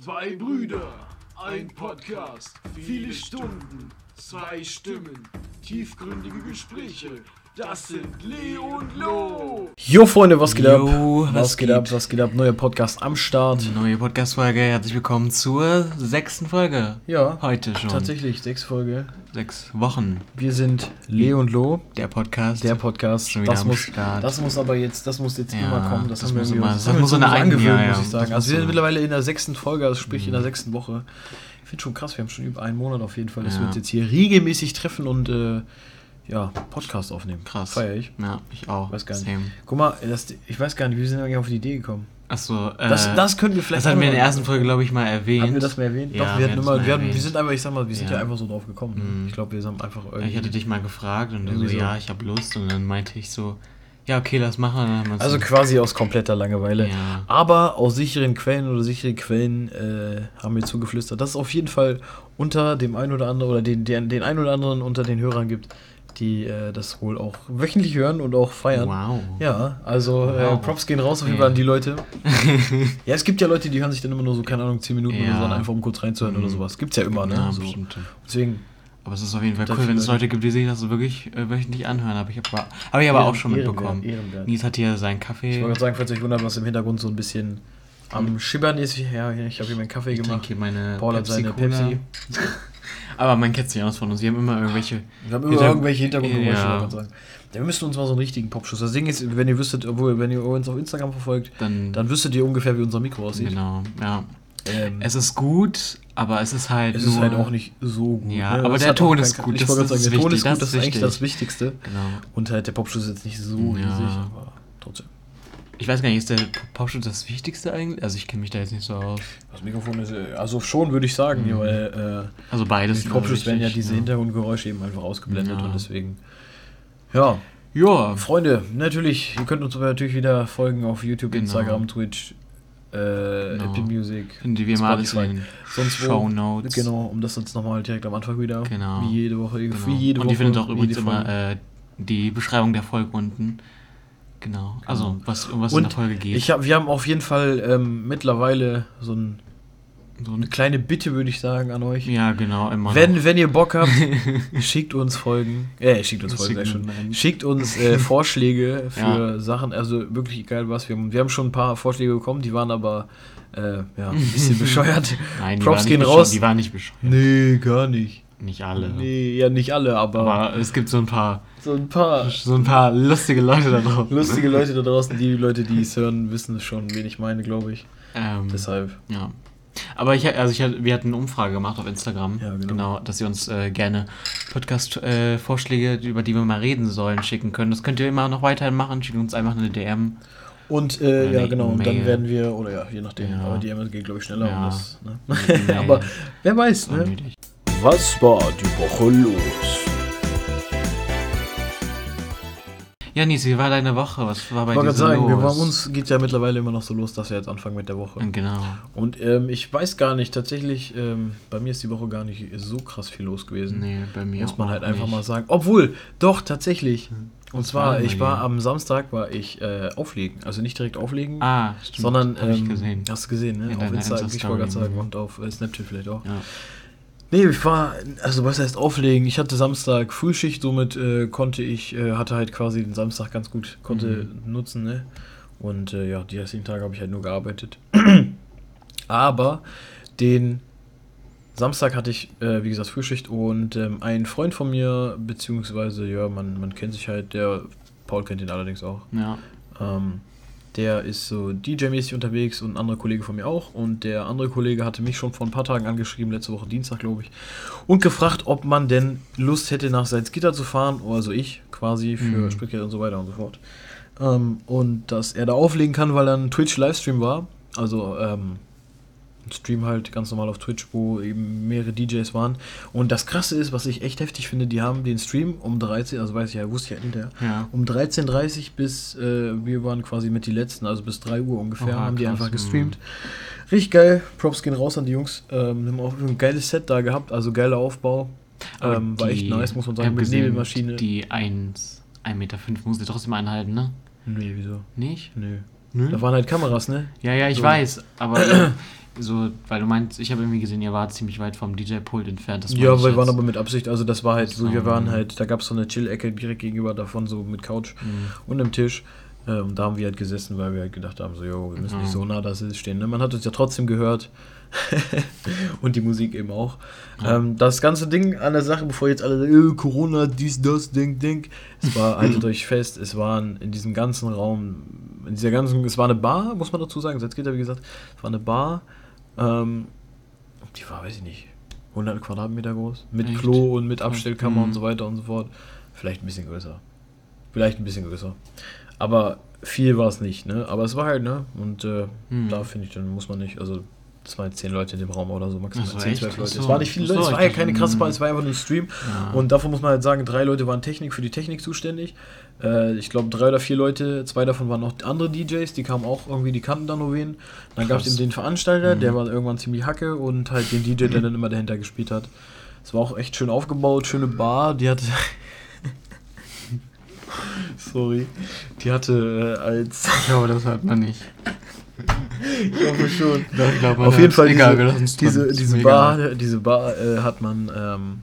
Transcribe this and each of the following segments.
Zwei Brüder, ein Podcast, viele Stunden, zwei Stimmen, tiefgründige Gespräche. Das sind Leo und Lo. Jo Freunde, was geht Jo, ab? was geht, geht? ab? Was geht ab? Neuer Podcast am Start. Neue Podcast-Folge, herzlich willkommen zur sechsten Folge. Ja, Heute schon. tatsächlich sechs Folge. Sechs Wochen. Wir sind Leo und Lo, Der Podcast. der Podcast. Schon wieder Das am muss, Start. das muss aber jetzt, das muss jetzt Ja, immer kommen. Das, das muss immer- das das muss eine angewöhnt, ja, muss ich sagen. Also wir sind so. mittlerweile in der sechsten Folge, also sprich in der sechsten Woche. Ich finde schon krass, wir haben schon über einen Monat auf jeden Fall, dass Ja. wir uns jetzt hier regelmäßig treffen und äh, ja, Podcast aufnehmen. Krass. Feier ich. Ja, ich auch. Weiß gar nicht. Same. Guck mal, das, ich weiß gar nicht, wie sind wir eigentlich auf die Idee gekommen? Achso, äh, Das, das können wir vielleicht das hatten wir in der ersten Folge, glaube ich, mal erwähnt. Haben wir das mal erwähnt? Ja, Doch, wir hatten immer, wir, hatten, wir erwähnt. sind einfach, ich sag mal, wir sind ja, Ja. einfach so drauf gekommen. Mhm. Ich glaube, wir sind einfach irgendwie. ich hatte dich mal gefragt und du so, ja, ich habe Lust. Und dann meinte ich so, ja, okay, lass machen. Haben also so- quasi aus kompletter Langeweile. Ja. Aber aus sicheren Quellen oder sicheren Quellen äh, haben wir zugeflüstert, dass es auf jeden Fall unter dem einen oder anderen oder den, den, den einen oder anderen unter den Hörern gibt, die äh, das wohl auch wöchentlich hören und auch feiern. Wow. Ja, also äh, Wow. Props gehen raus auf jeden. Fall an die Leute. ja, es gibt ja Leute, die hören sich dann immer nur so, keine Ahnung, 10 Minuten oder Ja. so an, einfach um kurz reinzuhören oder Mhm. sowas. Gibt's ja immer, ne? Ja, so. Deswegen, Aber es ist auf jeden Fall cool, wenn es Leute- gibt, die sich das so wirklich äh, wöchentlich anhören. Habe ich aber, hab ich aber auch schon mitbekommen. Ehrenwert. Nies hat hier seinen Ich Kaffee. wollte gerade sagen, falls ihr euch wundert, was im Hintergrund so ein bisschen am Schibbern ist. Ja, ich habe hier meinen Kaffee Ich gemacht. hier meine Paul hat seine. Pepsi. Aber man kennt sich aus von uns. Wir haben immer irgendwelche. Wir haben immer Hinter- irgendwelche Hintergrundgeräusche, Ja. man sagen. Ja, wir müssten uns mal so einen richtigen Popschuss. Das Ding ist, wenn ihr wüsstet, obwohl, wenn ihr uns auf Instagram verfolgt, Dann, dann wüsstet ihr ungefähr, wie unser Mikro aussieht. genau, ja. Ähm, Es ist gut, aber es ist halt. es nur, ist halt auch nicht so gut. Ja, ne? aber der Ton kein- ist gut, Ich das- sagen, ist der Ton ist gut, das das ist ist eigentlich das Wichtigste. Genau. Und halt der Popschuss ist jetzt nicht so Ja. riesig, aber trotzdem. Ich weiß gar nicht, ist der Popschutz das Wichtigste eigentlich? Also ich kenne mich da jetzt nicht so aus. Das Mikrofon ist, äh, also schon würde ich sagen, Mhm. weil Also äh, beides. mit Popschuss werden ja diese ne? Hintergrundgeräusche eben einfach ausgeblendet Ja. und deswegen. Ja, Ja, Freunde, natürlich, ihr könnt uns aber natürlich wieder folgen auf YouTube, Genau. Instagram, Twitch, äh, Genau. Apple Music. die wir mal alles in Sonst wo- Show Notes. Genau, um das jetzt nochmal direkt am Anfang wieder. Genau. Wie jede Woche. Genau. Wie jede Und Woche. ihr findet auch übrigens immer äh, die Beschreibung der Folge unten. Genau. Also, was, um was in der Folge geht. ich hab, wir haben auf jeden Fall ähm, mittlerweile so ein, so eine ein, kleine Bitte, würde ich sagen, an euch. ja, genau. Immer Wenn, wenn ihr Bock habt, schickt uns Folgen. Äh, schickt uns Folgen, Schickt schon. Schickt uns äh, Vorschläge für Sachen, also wirklich egal was. Wir haben, wir haben schon ein paar Vorschläge bekommen, die waren aber äh, ja, ein bisschen bescheuert. Nein, die Props gehen bescheuert, raus. Die waren nicht bescheuert. Nee, gar nicht. Nicht alle. Nee, ja, nicht alle, aber, Aber es gibt so ein paar, so ein paar so ein paar lustige Leute da drauf. lustige Leute da draußen. Die Leute, die es hören, wissen schon, wen ich meine, glaube ich. Ähm, Deshalb. ja. Aber ich, also ich, wir hatten eine Umfrage gemacht auf Instagram. Ja, genau. dass ihr uns äh, gerne Podcast-Vorschläge, über die wir mal reden sollen, schicken können. Das könnt ihr immer noch weiterhin machen. Schickt uns einfach eine DM. Und äh, ja, genau, und dann werden wir, oder ja, je nachdem, Ja. aber die MS geht, glaube ich, schneller. Ja. Und das, ne? Aber wer weiß, ne? Unnötig. Was war die Woche los? Ja, Nies, wie war deine Woche? Was war bei Ich wollte dir gerade so sagen, wir, bei los? uns geht ja mittlerweile immer noch so los, dass wir jetzt anfangen mit der Woche. Genau. Und ähm, ich weiß gar nicht, tatsächlich, ähm, bei mir ist die Woche gar nicht so krass viel los gewesen. Nee, bei mir Muss man halt einfach nicht. mal sagen. Obwohl, doch, tatsächlich. Und Was zwar, ich war am Samstag, war ich äh, auflegen. Also nicht direkt auflegen, Ah, stimmt. sondern, ähm, gesehen. hast du gesehen, ne? In auf Instagram, ich wollte gerade sagen, und auf äh, Snapchat vielleicht auch. Ja. Nee, ich war, also was heißt auflegen? Ich hatte Samstag Frühschicht, somit äh, konnte ich, äh, hatte halt quasi den Samstag ganz gut, konnte nutzen, ne? Und äh, ja, die restlichen Tage habe ich halt nur gearbeitet. Aber den Samstag hatte ich, äh, wie gesagt, Frühschicht und ähm, ein Freund von mir, beziehungsweise, ja, man, man kennt sich halt, der, Paul kennt ihn allerdings auch, ja. ähm, der ist so DJ-mäßig unterwegs und ein anderer Kollege von mir auch. Und der andere Kollege hatte mich schon vor ein paar Tagen angeschrieben, letzte Woche Dienstag, glaube ich, und gefragt, ob man denn Lust hätte, nach Salzgitter zu fahren, also ich quasi für Mhm. Spritgeld und so weiter und so fort. Ähm, und dass er da auflegen kann, weil dann Twitch-Livestream war. Also, ähm, ein Stream halt ganz normal auf Twitch, wo eben mehrere DJs waren. Und das Krasse ist, was ich echt heftig finde, die haben den Stream um 13, also weiß ich ja, wusste ich ja hinterher, Ja. um 13.30 bis, äh, wir waren quasi mit die letzten, also bis 3 Uhr ungefähr, Oha, haben die einfach mhm. gestreamt. Richtig geil, Props gehen raus an die Jungs. Ähm, haben auch ein geiles Set da gehabt, also geiler Aufbau. Ähm, war echt nice, muss man sagen, mit gesehen, Nebelmaschine. Die 1, 1,5 Meter muss sie trotzdem einhalten, ne? Nee, wieso? Nicht? Nö. Nö. Da waren halt Kameras, ne? Ja, ja, ich So. weiß, aber so, weil du meinst, ich habe irgendwie gesehen, ihr wart ziemlich weit vom DJ-Pult entfernt. Das Ja, wir waren jetzt. aber mit Absicht, also das war halt so, wir Ähm. waren halt, da gab es so eine Chill-Ecke direkt gegenüber davon, so mit Couch Mhm. und einem Tisch. Äh, Und da haben wir halt gesessen, weil wir halt gedacht haben, so, jo, wir müssen nicht Mhm. so nah da stehen. Ne? Man hat uns ja trotzdem gehört. und die Musik eben auch. Ja. Ähm, das ganze Ding an der Sache, bevor jetzt alle sagen, äh, Corona, dies, das, denk, denk. Es war, haltet euch fest, es waren in diesem ganzen Raum, in dieser ganzen, es war eine Bar, muss man dazu sagen, Salzgitter, wie gesagt, es war eine Bar, ähm, die war, weiß ich nicht, 100 Quadratmeter groß, mit Echt? Klo und mit Abstellkammer Mhm. und so weiter und so fort. Vielleicht ein bisschen größer. Vielleicht ein bisschen größer. Aber viel war es nicht, ne? Aber es war halt, ne? Und äh, Mhm. da finde ich, dann muss man nicht, also es waren jetzt 10 Leute in dem Raum oder so, maximal so, 10, echt? 12 Ach Leute. so. Es war nicht viele Ach so, Leute, es war ja keine krasse mhm. Bar, es war einfach nur ein Stream. Ja. Und davon muss man halt sagen, drei Leute waren Technik für die Technik zuständig. Äh, ich glaube, drei oder vier Leute, zwei davon waren noch andere DJs, die kamen auch irgendwie, die kannten da nur wen. Dann gab es eben den Veranstalter, der Mhm. war irgendwann ziemlich hacke und halt den DJ, der dann immer dahinter gespielt hat. Es war auch echt schön aufgebaut, schöne Bar, die hatte. Sorry. Die hatte äh, als. Ich glaube, das hört man nicht. Ich hoffe schon. Ich glaube, man Auf jeden. Fall, egal, diese, diese, Bar, diese Bar äh, hat man, ähm,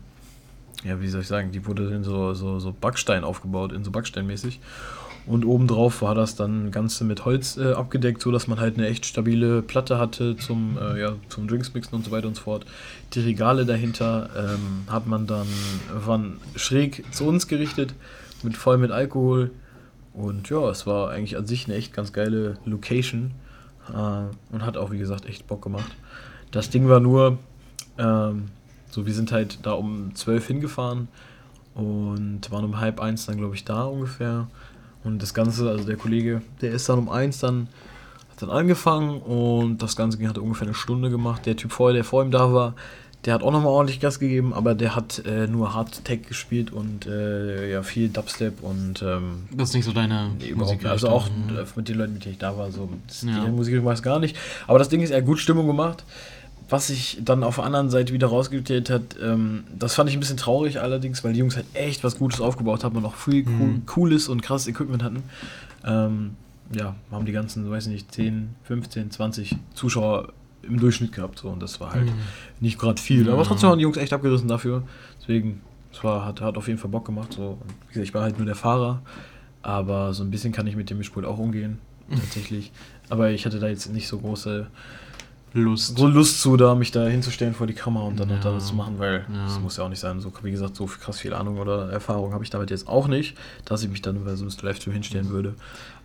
ja, wie soll ich sagen, die wurde in so, so, so Backstein aufgebaut, in so Backsteinmäßig. Und obendrauf war das dann Ganze mit Holz äh, abgedeckt, so dass man halt eine echt stabile Platte hatte zum, äh, ja, zum Drinks mixen und so weiter und so fort. Die Regale dahinter ähm, hat man dann, waren schräg zu uns gerichtet, mit voll mit Alkohol. Und ja, es war eigentlich an sich eine echt ganz geile Location. Äh, und hat auch, wie gesagt, echt Bock gemacht. Das Ding war nur, ähm, so wir sind halt da um 12 hingefahren und waren um halb eins dann, glaube ich, da ungefähr. Und das Ganze, also der Kollege, der ist dann um eins dann, hat dann angefangen und das Ganze ging- hat ungefähr eine Stunde gemacht. Der Typ vorher, der vor ihm da war, der hat auch nochmal ordentlich Gas gegeben, aber der hat äh, nur Hard Tech gespielt und äh, ja, viel Dubstep und ähm, Das ist nicht so deine Nee, nicht. Also auch äh, mit den Leuten, mit denen ich da war, so das, Ja. die Musik war es gar nicht. Aber das Ding ist, er hat gut Stimmung gemacht. Was sich dann auf der anderen Seite wieder rausgestellt hat, ähm, das fand ich ein bisschen traurig allerdings, weil die Jungs halt echt was Gutes aufgebaut haben und auch viel cool, Mhm. cooles und krasses Equipment hatten. Ähm, ja, haben die ganzen, weiß nicht, 10, 15, 20 Zuschauer im Durchschnitt gehabt. So, und das war halt Mhm. nicht gerade viel. Aber trotzdem haben die Jungs echt abgerissen dafür. Deswegen, es war, hat, hat auf jeden Fall Bock gemacht. So. Und wie gesagt, ich war halt nur der Fahrer. Aber so ein bisschen kann ich mit dem Mischpult auch umgehen. Tatsächlich. Aber ich hatte da jetzt nicht so große Lust. so Lust zu, da mich da hinzustellen vor die Kamera und dann noch Ja. da was zu machen, weil Ja. das muss ja auch nicht sein. So, wie gesagt, so krass viel Ahnung oder Erfahrung habe ich damit jetzt auch nicht, dass ich mich dann bei so einem Livestream hinstellen würde.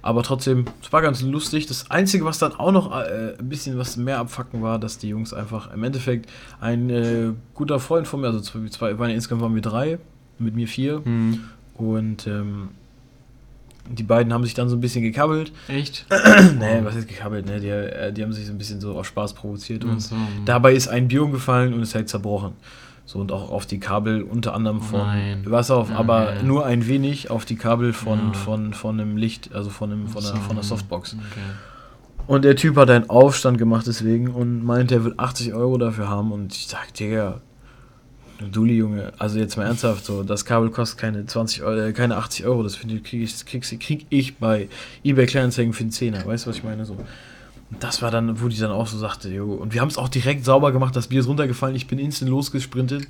Aber trotzdem, es war ganz lustig. Das Einzige, was dann auch noch äh, ein bisschen was mehr abfacken war, dass die Jungs einfach im Endeffekt ein äh, guter Freund von mir, also zwei, zwei waren insgesamt waren wir drei, mit mir vier. Hm. Und ähm, die beiden haben sich dann so ein bisschen gekabbelt. Echt? nee, was ist gekabbelt? Ne? Die, äh, die haben sich so ein bisschen so auf Spaß provoziert. Und so. Dabei ist ein Bier umgefallen und ist halt zerbrochen. So und auch auf die Kabel unter anderem von nein. Wasser auf, Ja, aber nur ein wenig auf die Kabel von, Ja. von, von einem Licht, also von, einem, von, einer, von einer Softbox. Okay. Und der Typ hat einen Aufstand gemacht deswegen und meinte, er will 80 Euro dafür haben. Und ich sag, Digga, du Dulli, Junge, also jetzt mal ernsthaft, so, das Kabel kostet keine 20 Euro, äh, keine 80 Euro, das finde ich, krieg ich, das krieg, krieg ich bei eBay Kleinanzeigen für einen Zehner, weißt du, was ich meine? So. Und das war dann, wo die dann auch so sagte, jo, und wir haben es auch direkt sauber gemacht, das Bier ist runtergefallen, ich bin instant losgesprintet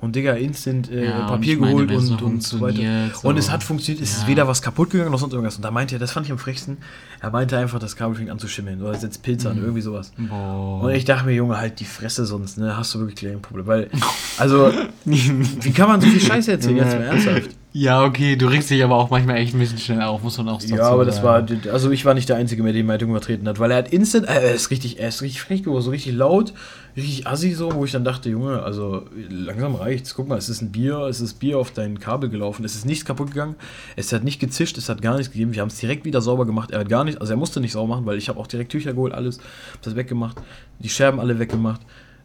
und Digga, instant äh, Ja, und Papier meine, geholt und, so und so weiter. so- Und es hat funktioniert, es ist Ja. weder was kaputt gegangen noch sonst irgendwas. Und da meinte er, das fand ich am frechsten, er meinte einfach, das Kabel fing an zu schimmeln oder setzt Pilze an, Mhm. irgendwie sowas. Boah. Und ich dachte mir, Junge, halt die Fresse sonst, ne? Hast du wirklich gleich ein Problem. Weil, also, wie kann man so viel Scheiße erzählen, jetzt mal ernsthaft? Ja, okay, du regst dich aber auch manchmal echt ein bisschen schnell auf, muss man auch dazu Ja, aber das war, sagen. also ich war nicht der Einzige der die Meinung vertreten hat, weil er hat instant, äh, er ist richtig, er ist richtig frech geworden, so richtig laut, richtig assi so, wo ich dann dachte, Junge, also langsam reicht's, guck mal, es ist ein Bier, es ist Bier auf dein Kabel gelaufen, es ist nichts kaputt gegangen, es hat nicht gezischt, es hat gar nichts gegeben, wir haben es direkt wieder sauber gemacht, er hat gar nicht, also er musste nicht sauber machen, weil ich habe auch direkt Tücher geholt, alles, hab das weggemacht, die Scherben alle weggemacht.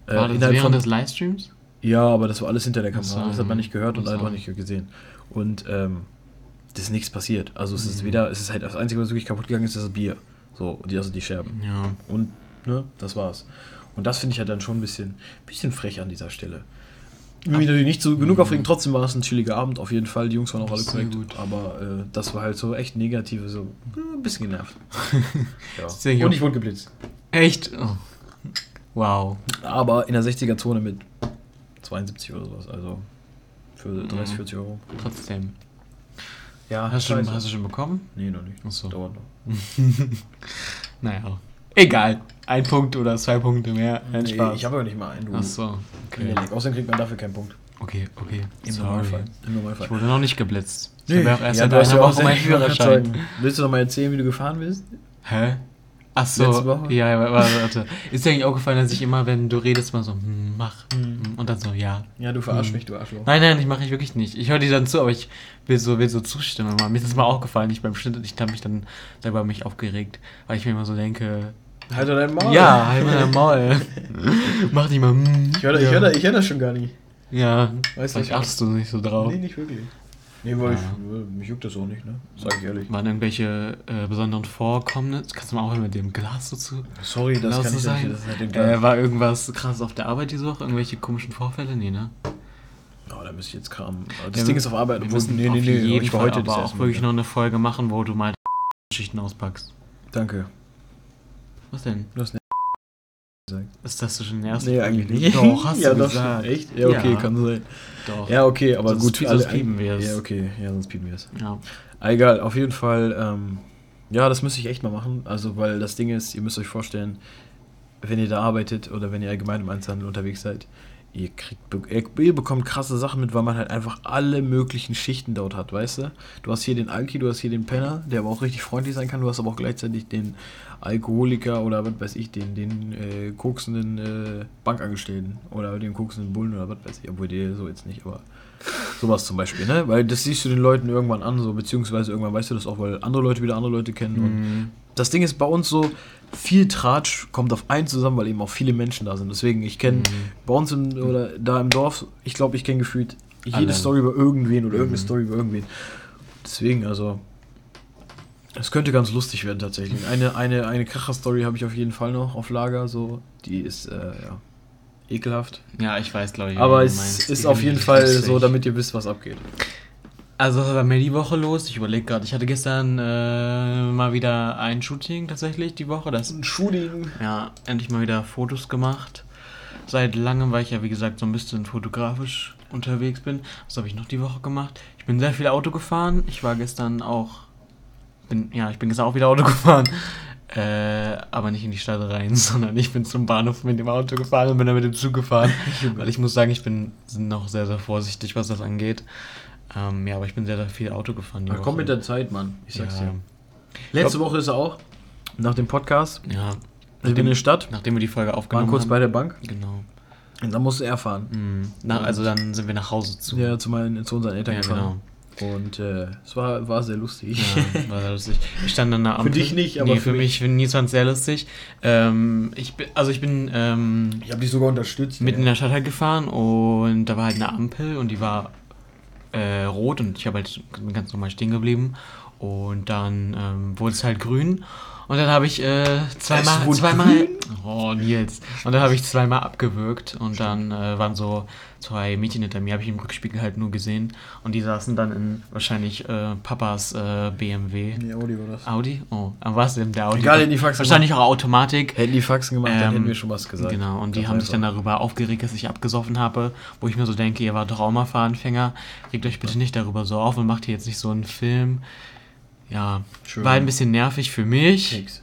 Äh, War das innerhalb während von- des Livestreams? Ja, aber das war alles hinter der Kamera. Das hat man nicht gehört und einfach nicht gesehen. Und ähm, das ist nichts passiert. Also es ist Mhm. weder, es ist halt das Einzige, was wirklich kaputt gegangen ist, ist das Bier. So, die, also die Scherben. Ja. Und, ne, das war's. Und das finde ich halt dann schon ein bisschen, bisschen frech an dieser Stelle. Mich natürlich nicht so genug Mhm. aufregen, trotzdem war es ein chilliger Abend, auf jeden Fall. Die Jungs waren auch alle korrekt. gut. Aber äh, das war halt so echt negative, so ein bisschen genervt. ja. Und ich wurde geblitzt. Echt? Oh. Wow. Aber in der 60er-Zone mit 72 oder sowas. Also für 30, Mhm. 40 Euro. Trotzdem. Ja, Hast du, schon, scheiße. hast du schon bekommen? Nee, noch nicht. Achso. Dauert noch. Naja. Egal. Ein Punkt oder zwei Punkte mehr. Nee, Spaß. ich habe aber nicht mal einen. Du. Achso. Okay. Okay. Außerdem kriegt man dafür keinen Punkt. Okay, okay. Im Sorry. Normalfall. Im Normalfall. Ich wurde noch nicht geblitzt. Ich Nee. habe ja auch erst Ja, seit du einer ja Woche meinen ich Führerschein. Willst du noch mal erzählen, wie du gefahren bist? Hä? Ach so. Letzte Woche? Ja, warte, warte. Ist dir eigentlich aufgefallen, dass ich immer, wenn du redest, mal so, hm, mach. hm, Und dann so, ja. Ja, du verarsch Hm. mich, du Arschloch. Nein, nein, ich mache ich wirklich nicht. Ich höre dir dann zu, aber ich will so, will so zustimmen. Mir ist das mal aufgefallen, ich beim Schnitt, ich habe mich dann selber mich aufgeregt, weil ich mir immer so denke, Halt doch dein Maul. ja, halt mal dein Maul. Mach dich mal, hm. Ich höre ja. hör, hör das schon gar nicht. Ja, Weißt du, vielleicht achtest du nicht so drauf. Nee, nicht wirklich. Nee, weil ich, mich juckt das auch nicht, ne? Sag ich ehrlich. Waren irgendwelche äh, besonderen Vorkommnisse? Kannst du mal aufhören mit dem Glas dazu? Sorry, das kann so ich sein. nicht. Das Äh, war irgendwas krasses auf der Arbeit diese Woche? Irgendwelche komischen Vorfälle? Nee, ne? oh, da müsste ich jetzt kramen. Aber Das Ja, Ding ist auf Arbeit. Wir müssen nee, nee, nee. jeden ich war Fall heute aber auch wirklich noch eine Folge machen, wo du mal Geschichten auspackst. Danke. Was denn? Du hast nicht gesagt. Ist das schon der erste? Nee, eigentlich nicht. Doch, hast ja, du doch, gesagt. Echt? Ja, okay, Ja. kann sein. Doch. Ja, okay, aber Sonst gut. sonst piepen wir es. Ja, okay. Ja, sonst piepen wir es. Ja. Ah, Egal, auf jeden Fall, ähm, ja, das müsste ich echt mal machen. Also, weil das Ding ist, ihr müsst euch vorstellen, wenn ihr da arbeitet oder wenn ihr allgemein im Einzelhandel unterwegs seid, ihr kriegt, ihr, bekommt krasse Sachen mit, weil man halt einfach alle möglichen Schichten dort hat, weißt du? Du hast hier den Alki, du hast hier den Penner, der aber auch richtig freundlich sein kann, du hast aber auch gleichzeitig den Alkoholiker oder was weiß ich, den, den äh, koksenden äh, Bankangestellten oder den koksenden Bullen oder was weiß ich, obwohl der so jetzt nicht, aber sowas zum Beispiel, ne? Weil das siehst du den Leuten irgendwann an, so, beziehungsweise irgendwann weißt du das auch, weil andere Leute wieder andere Leute kennen und Mhm. Das Ding ist bei uns so, viel Tratsch kommt auf einen zusammen, weil eben auch viele Menschen da sind. Deswegen, ich kenne Mhm. bei uns im, oder da im Dorf, ich glaube, ich kenne gefühlt jede Alle. Story über irgendwen oder irgendeine Mhm. Story über irgendwen. Deswegen, also, es könnte ganz lustig werden tatsächlich. Eine, eine, eine Kracher-Story habe ich auf jeden Fall noch auf Lager, so, die ist, äh, ja, ekelhaft. Ja, ich weiß, glaube ich. Aber es ist auf jeden Fall lustig. so, damit ihr wisst, was abgeht. Also, was war bei mir die Woche los? Ich überlege gerade. Ich hatte gestern äh, mal wieder ein Shooting tatsächlich die Woche. Das Ein Shooting. ja endlich mal wieder Fotos gemacht. Seit langem, weil ich ja wie gesagt so ein bisschen fotografisch unterwegs bin. Was habe ich noch die Woche gemacht? Ich bin sehr viel Auto gefahren. Ich war gestern auch. Bin, ja, ich bin gestern auch wieder Auto gefahren. Äh, aber nicht in die Stadt rein, sondern ich bin zum Bahnhof mit dem Auto gefahren und bin dann mit dem Zug gefahren. Weil ich muss sagen, ich bin noch sehr, sehr vorsichtig, was das angeht. Ähm, ja, aber ich bin sehr, sehr viel Auto gefahren. Die Ja, komm mit der Zeit, Mann. Ich sag's ja, dir. Letzte Woche ist er auch, nach dem Podcast, ja, wir in der Stadt, nachdem wir die Folge waren aufgenommen kurz haben. bei der Bank Genau. und dann musste er fahren. Mhm. Na, also dann sind wir nach Hause zu. Ja, zu, meinen, zu unseren Eltern Ja, gefahren. Und äh, es war, war sehr lustig. Ja, war sehr lustig. Ich stand an der Ampel. dich nicht, aber nee, für für mich, für Nils fand es sehr lustig. Ähm, ich bin, also ich bin ähm, Ich habe dich sogar unterstützt. mitten in ey. der Stadt halt gefahren und da war halt eine Ampel und die war äh, rot und ich habe halt ganz normal stehen geblieben. Und dann ähm, wurde es halt grün und dann habe ich äh, zweimal, zweimal, oh Nils, und dann habe ich zweimal abgewürgt und dann äh, waren so zwei Mädchen hinter mir, habe ich im Rückspiegel halt nur gesehen und die saßen dann in wahrscheinlich äh, Papas äh, BMW. Nee, Audi war das. Audi? Oh, aber was denn der Audi? Egal, hätten die Faxen Wahrscheinlich auch Automatik. Hätten die Faxen gemacht, dann Ähm, hätten wir schon was gesagt. Genau, und die haben sich dann darüber aufgeregt, dass ich abgesoffen habe, wo ich mir so denke, ihr wart doch auch mal Fahranfänger, regt euch bitte nicht darüber so auf und macht hier jetzt nicht so einen Film. Ja, Schön. war ein bisschen nervig für mich, Keks.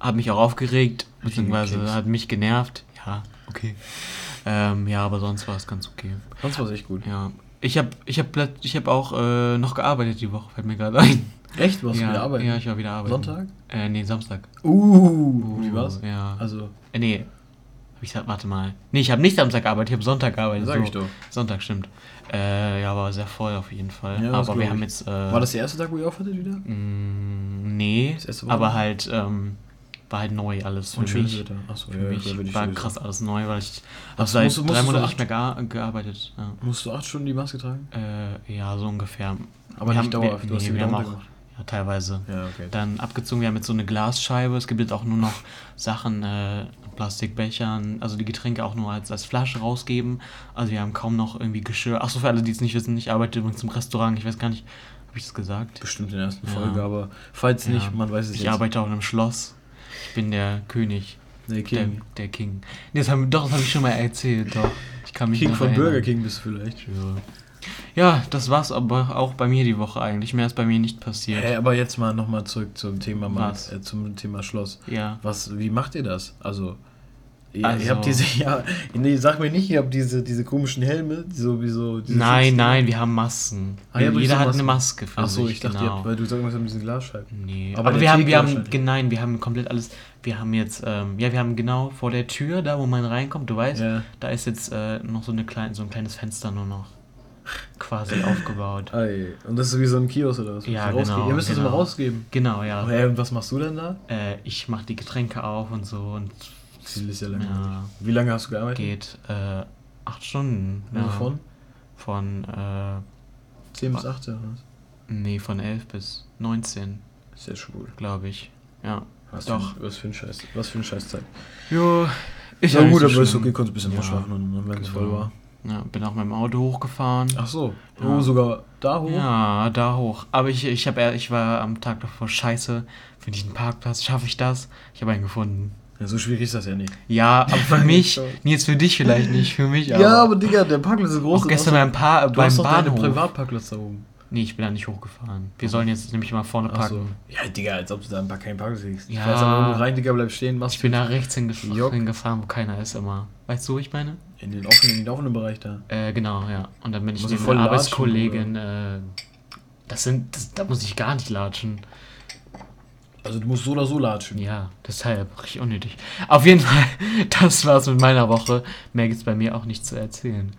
hat mich auch aufgeregt, beziehungsweise hat mich genervt. Ja, okay. Ähm, ja, aber sonst war es ganz okay. Sonst war es echt gut. Ja, ich habe ich hab, ich hab auch äh, noch gearbeitet die Woche, fällt mir gerade ein. Echt? Warst ja, du wieder arbeiten? Ja, ich war wieder arbeiten. Sonntag? Äh, nee, Samstag. Uh, wie war's? Ja. Also, Äh, nee. Hab ich gesagt, warte mal. Nee, ich habe nicht Samstag gearbeitet, ich habe Sonntag gearbeitet. sag so. ich doch. Sonntag, stimmt. Äh, ja, war sehr voll auf jeden Fall. Ja, aber wir haben jetzt. Äh, War das der erste Tag, wo ihr aufhattet wieder? mh, nee, aber halt, ähm, war halt neu alles für Und mich. Wetter. Achso, Für ja, mich ich war krass alles neu, weil ich Ach, hab seit musst drei Monaten nicht mehr ge gearbeitet. Ja. Musst du acht Stunden die Maske tragen? Äh, ja, so ungefähr. Aber Wir nicht haben- dauerhaft. Wir, du hast nee, die wir wieder haben auch. Teilweise. Ja, okay. Dann abgezogen, wir haben jetzt so eine Glasscheibe. Es gibt jetzt auch nur noch Sachen, äh, Plastikbechern, also die Getränke auch nur als, als Flasche rausgeben. Also wir haben kaum noch irgendwie Geschirr. Achso, für alle, die es nicht wissen, ich arbeite übrigens im Restaurant. Ich weiß gar nicht, habe ich das gesagt? Bestimmt in der ersten Ja. Folge, aber falls Ja. nicht, man weiß es Ich jetzt. arbeite auch in einem Schloss. Ich bin der König. Der, King. der King. Nee, das haben, doch, das habe ich schon mal erzählt, doch. Ich kann mich King von erinnern. Burger King bist du vielleicht. Ja, das war's aber auch bei mir die Woche eigentlich. Mehr ist bei mir nicht passiert. Hey, aber jetzt mal nochmal zurück zum Thema, Mann, Was? äh, zum Thema Schloss. Ja. Was, wie macht ihr das? Also, ihr, Also- ihr habt diese, ja, nee, sag mir nicht, ihr habt diese, diese komischen Helme, die so wie so. diese Nein, Schutzdinger. nein, wir haben Masken. Ah, ja, Jeder hat Masken. eine Maske für Ach so, sich, ich dachte, genau. habt, weil du sagst, wir haben diese Glasscheiben. Nee, Aber aber, wir haben, wir haben, nein, wir haben komplett alles. Wir haben jetzt, ähm, ja, wir haben genau vor der Tür, da wo man reinkommt, du weißt, Ja. da ist jetzt äh, noch so, eine klein, so ein kleines Fenster nur noch quasi aufgebaut. Ey, und das ist wie so ein Kiosk oder was? Ja, genau, Ihr müsst das genau. immer rausgeben. Genau, ja. Hey, und was machst du denn da? Äh, ich mach die Getränke auf und so und Ziel ist ja langweilig. ja, Wie lange hast du gearbeitet? geht äh, acht Stunden. Ja. Ja. Von? Von, äh, 10 bis 18 oder was? nee, von 11 bis 19, Sehr schwul. glaube ich. Ja. Was Doch. Für, was für ein Scheiß. Was für ein Scheißzeit. Jo, ist ja ja gut, aber ist okay, konntest ein bisschen Ja. ausschlafen und wenn es Genau. voll war. Ja, bin auch mit dem Auto hochgefahren. Ach so. Ja. Oh, sogar da hoch? Ja, da hoch. Aber ich, ich, hab, ich war am Tag davor scheiße. Finde ich einen Parkplatz? Schaffe ich das? Ich habe einen gefunden. Ja, so schwierig ist das ja nicht. Ja, aber für mich, Schon. Nils, für dich vielleicht nicht, für mich aber. Ja, aber Digga, der Parkplatz ist groß. auch gestern beim, pa du beim hast doch deinen Bahnhof. Privatparkplatz da oben. Nee, ich bin da nicht hochgefahren. Wir sollen jetzt nämlich mal vorne Ach so. parken. Ja, Digga, als ob du da ein paar keinen Parkplatz kriegst. Ja. Ich weiß aber irgendwo rein, Digga, bleib stehen, machst Ich bin da rechts hingef Jock. hingefahren, wo keiner ist immer. Weißt du, wo ich meine? in den offenen, in den offenen Bereich da. Äh, genau, ja. Und dann bin ich voll einer Arbeitskollegin. Äh, das sind, das, da muss ich gar nicht latschen. Also du musst so oder so latschen. Ja, deshalb richtig unnötig. Auf jeden Fall, das war's mit meiner Woche. Mehr gibt's bei mir auch nicht zu erzählen.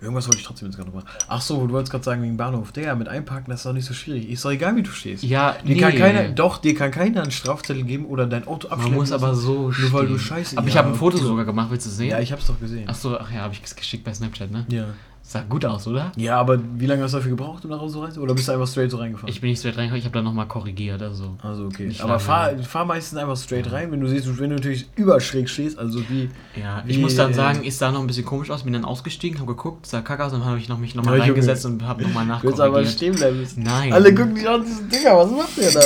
Irgendwas wollte ich trotzdem jetzt gerade noch machen. Ach so, du wolltest gerade sagen wegen Bahnhof. Digga, mit einparken, das ist doch nicht so schwierig. Ist doch egal, wie du stehst. Ja, Dir kann keiner, doch, dir kann keiner einen Strafzettel geben oder dein Auto abschleppen. Man muss aber so Nur weil du stehen. scheiße Aber ich ja, habe ein Foto sogar gemacht, willst du sehen? Ja, ich hab's doch gesehen. Ach so, ach ja, habe ich es geschickt bei Snapchat, ne? Ja. Sah gut aus, oder? Ja, aber wie lange hast du dafür gebraucht, um nach Hause zu reisen? Oder bist du einfach straight so reingefahren? Ich bin nicht straight reingekommen, ich habe dann nochmal korrigiert, also. also okay. Nicht aber fahr, fahr meistens einfach straight rein, wenn du siehst, wenn du natürlich überschräg stehst, also wie. Ja, ich Wie, muss dann äh, sagen, ich sah noch ein bisschen komisch aus, bin dann ausgestiegen, habe geguckt, sah kacke aus, dann habe ich noch mich nochmal Ja, ich reingesetzt und habe nochmal Du willst aber nachkorrigiert. stehen bleiben. Nein. Alle gucken dich an, diesen Digga, was macht der da?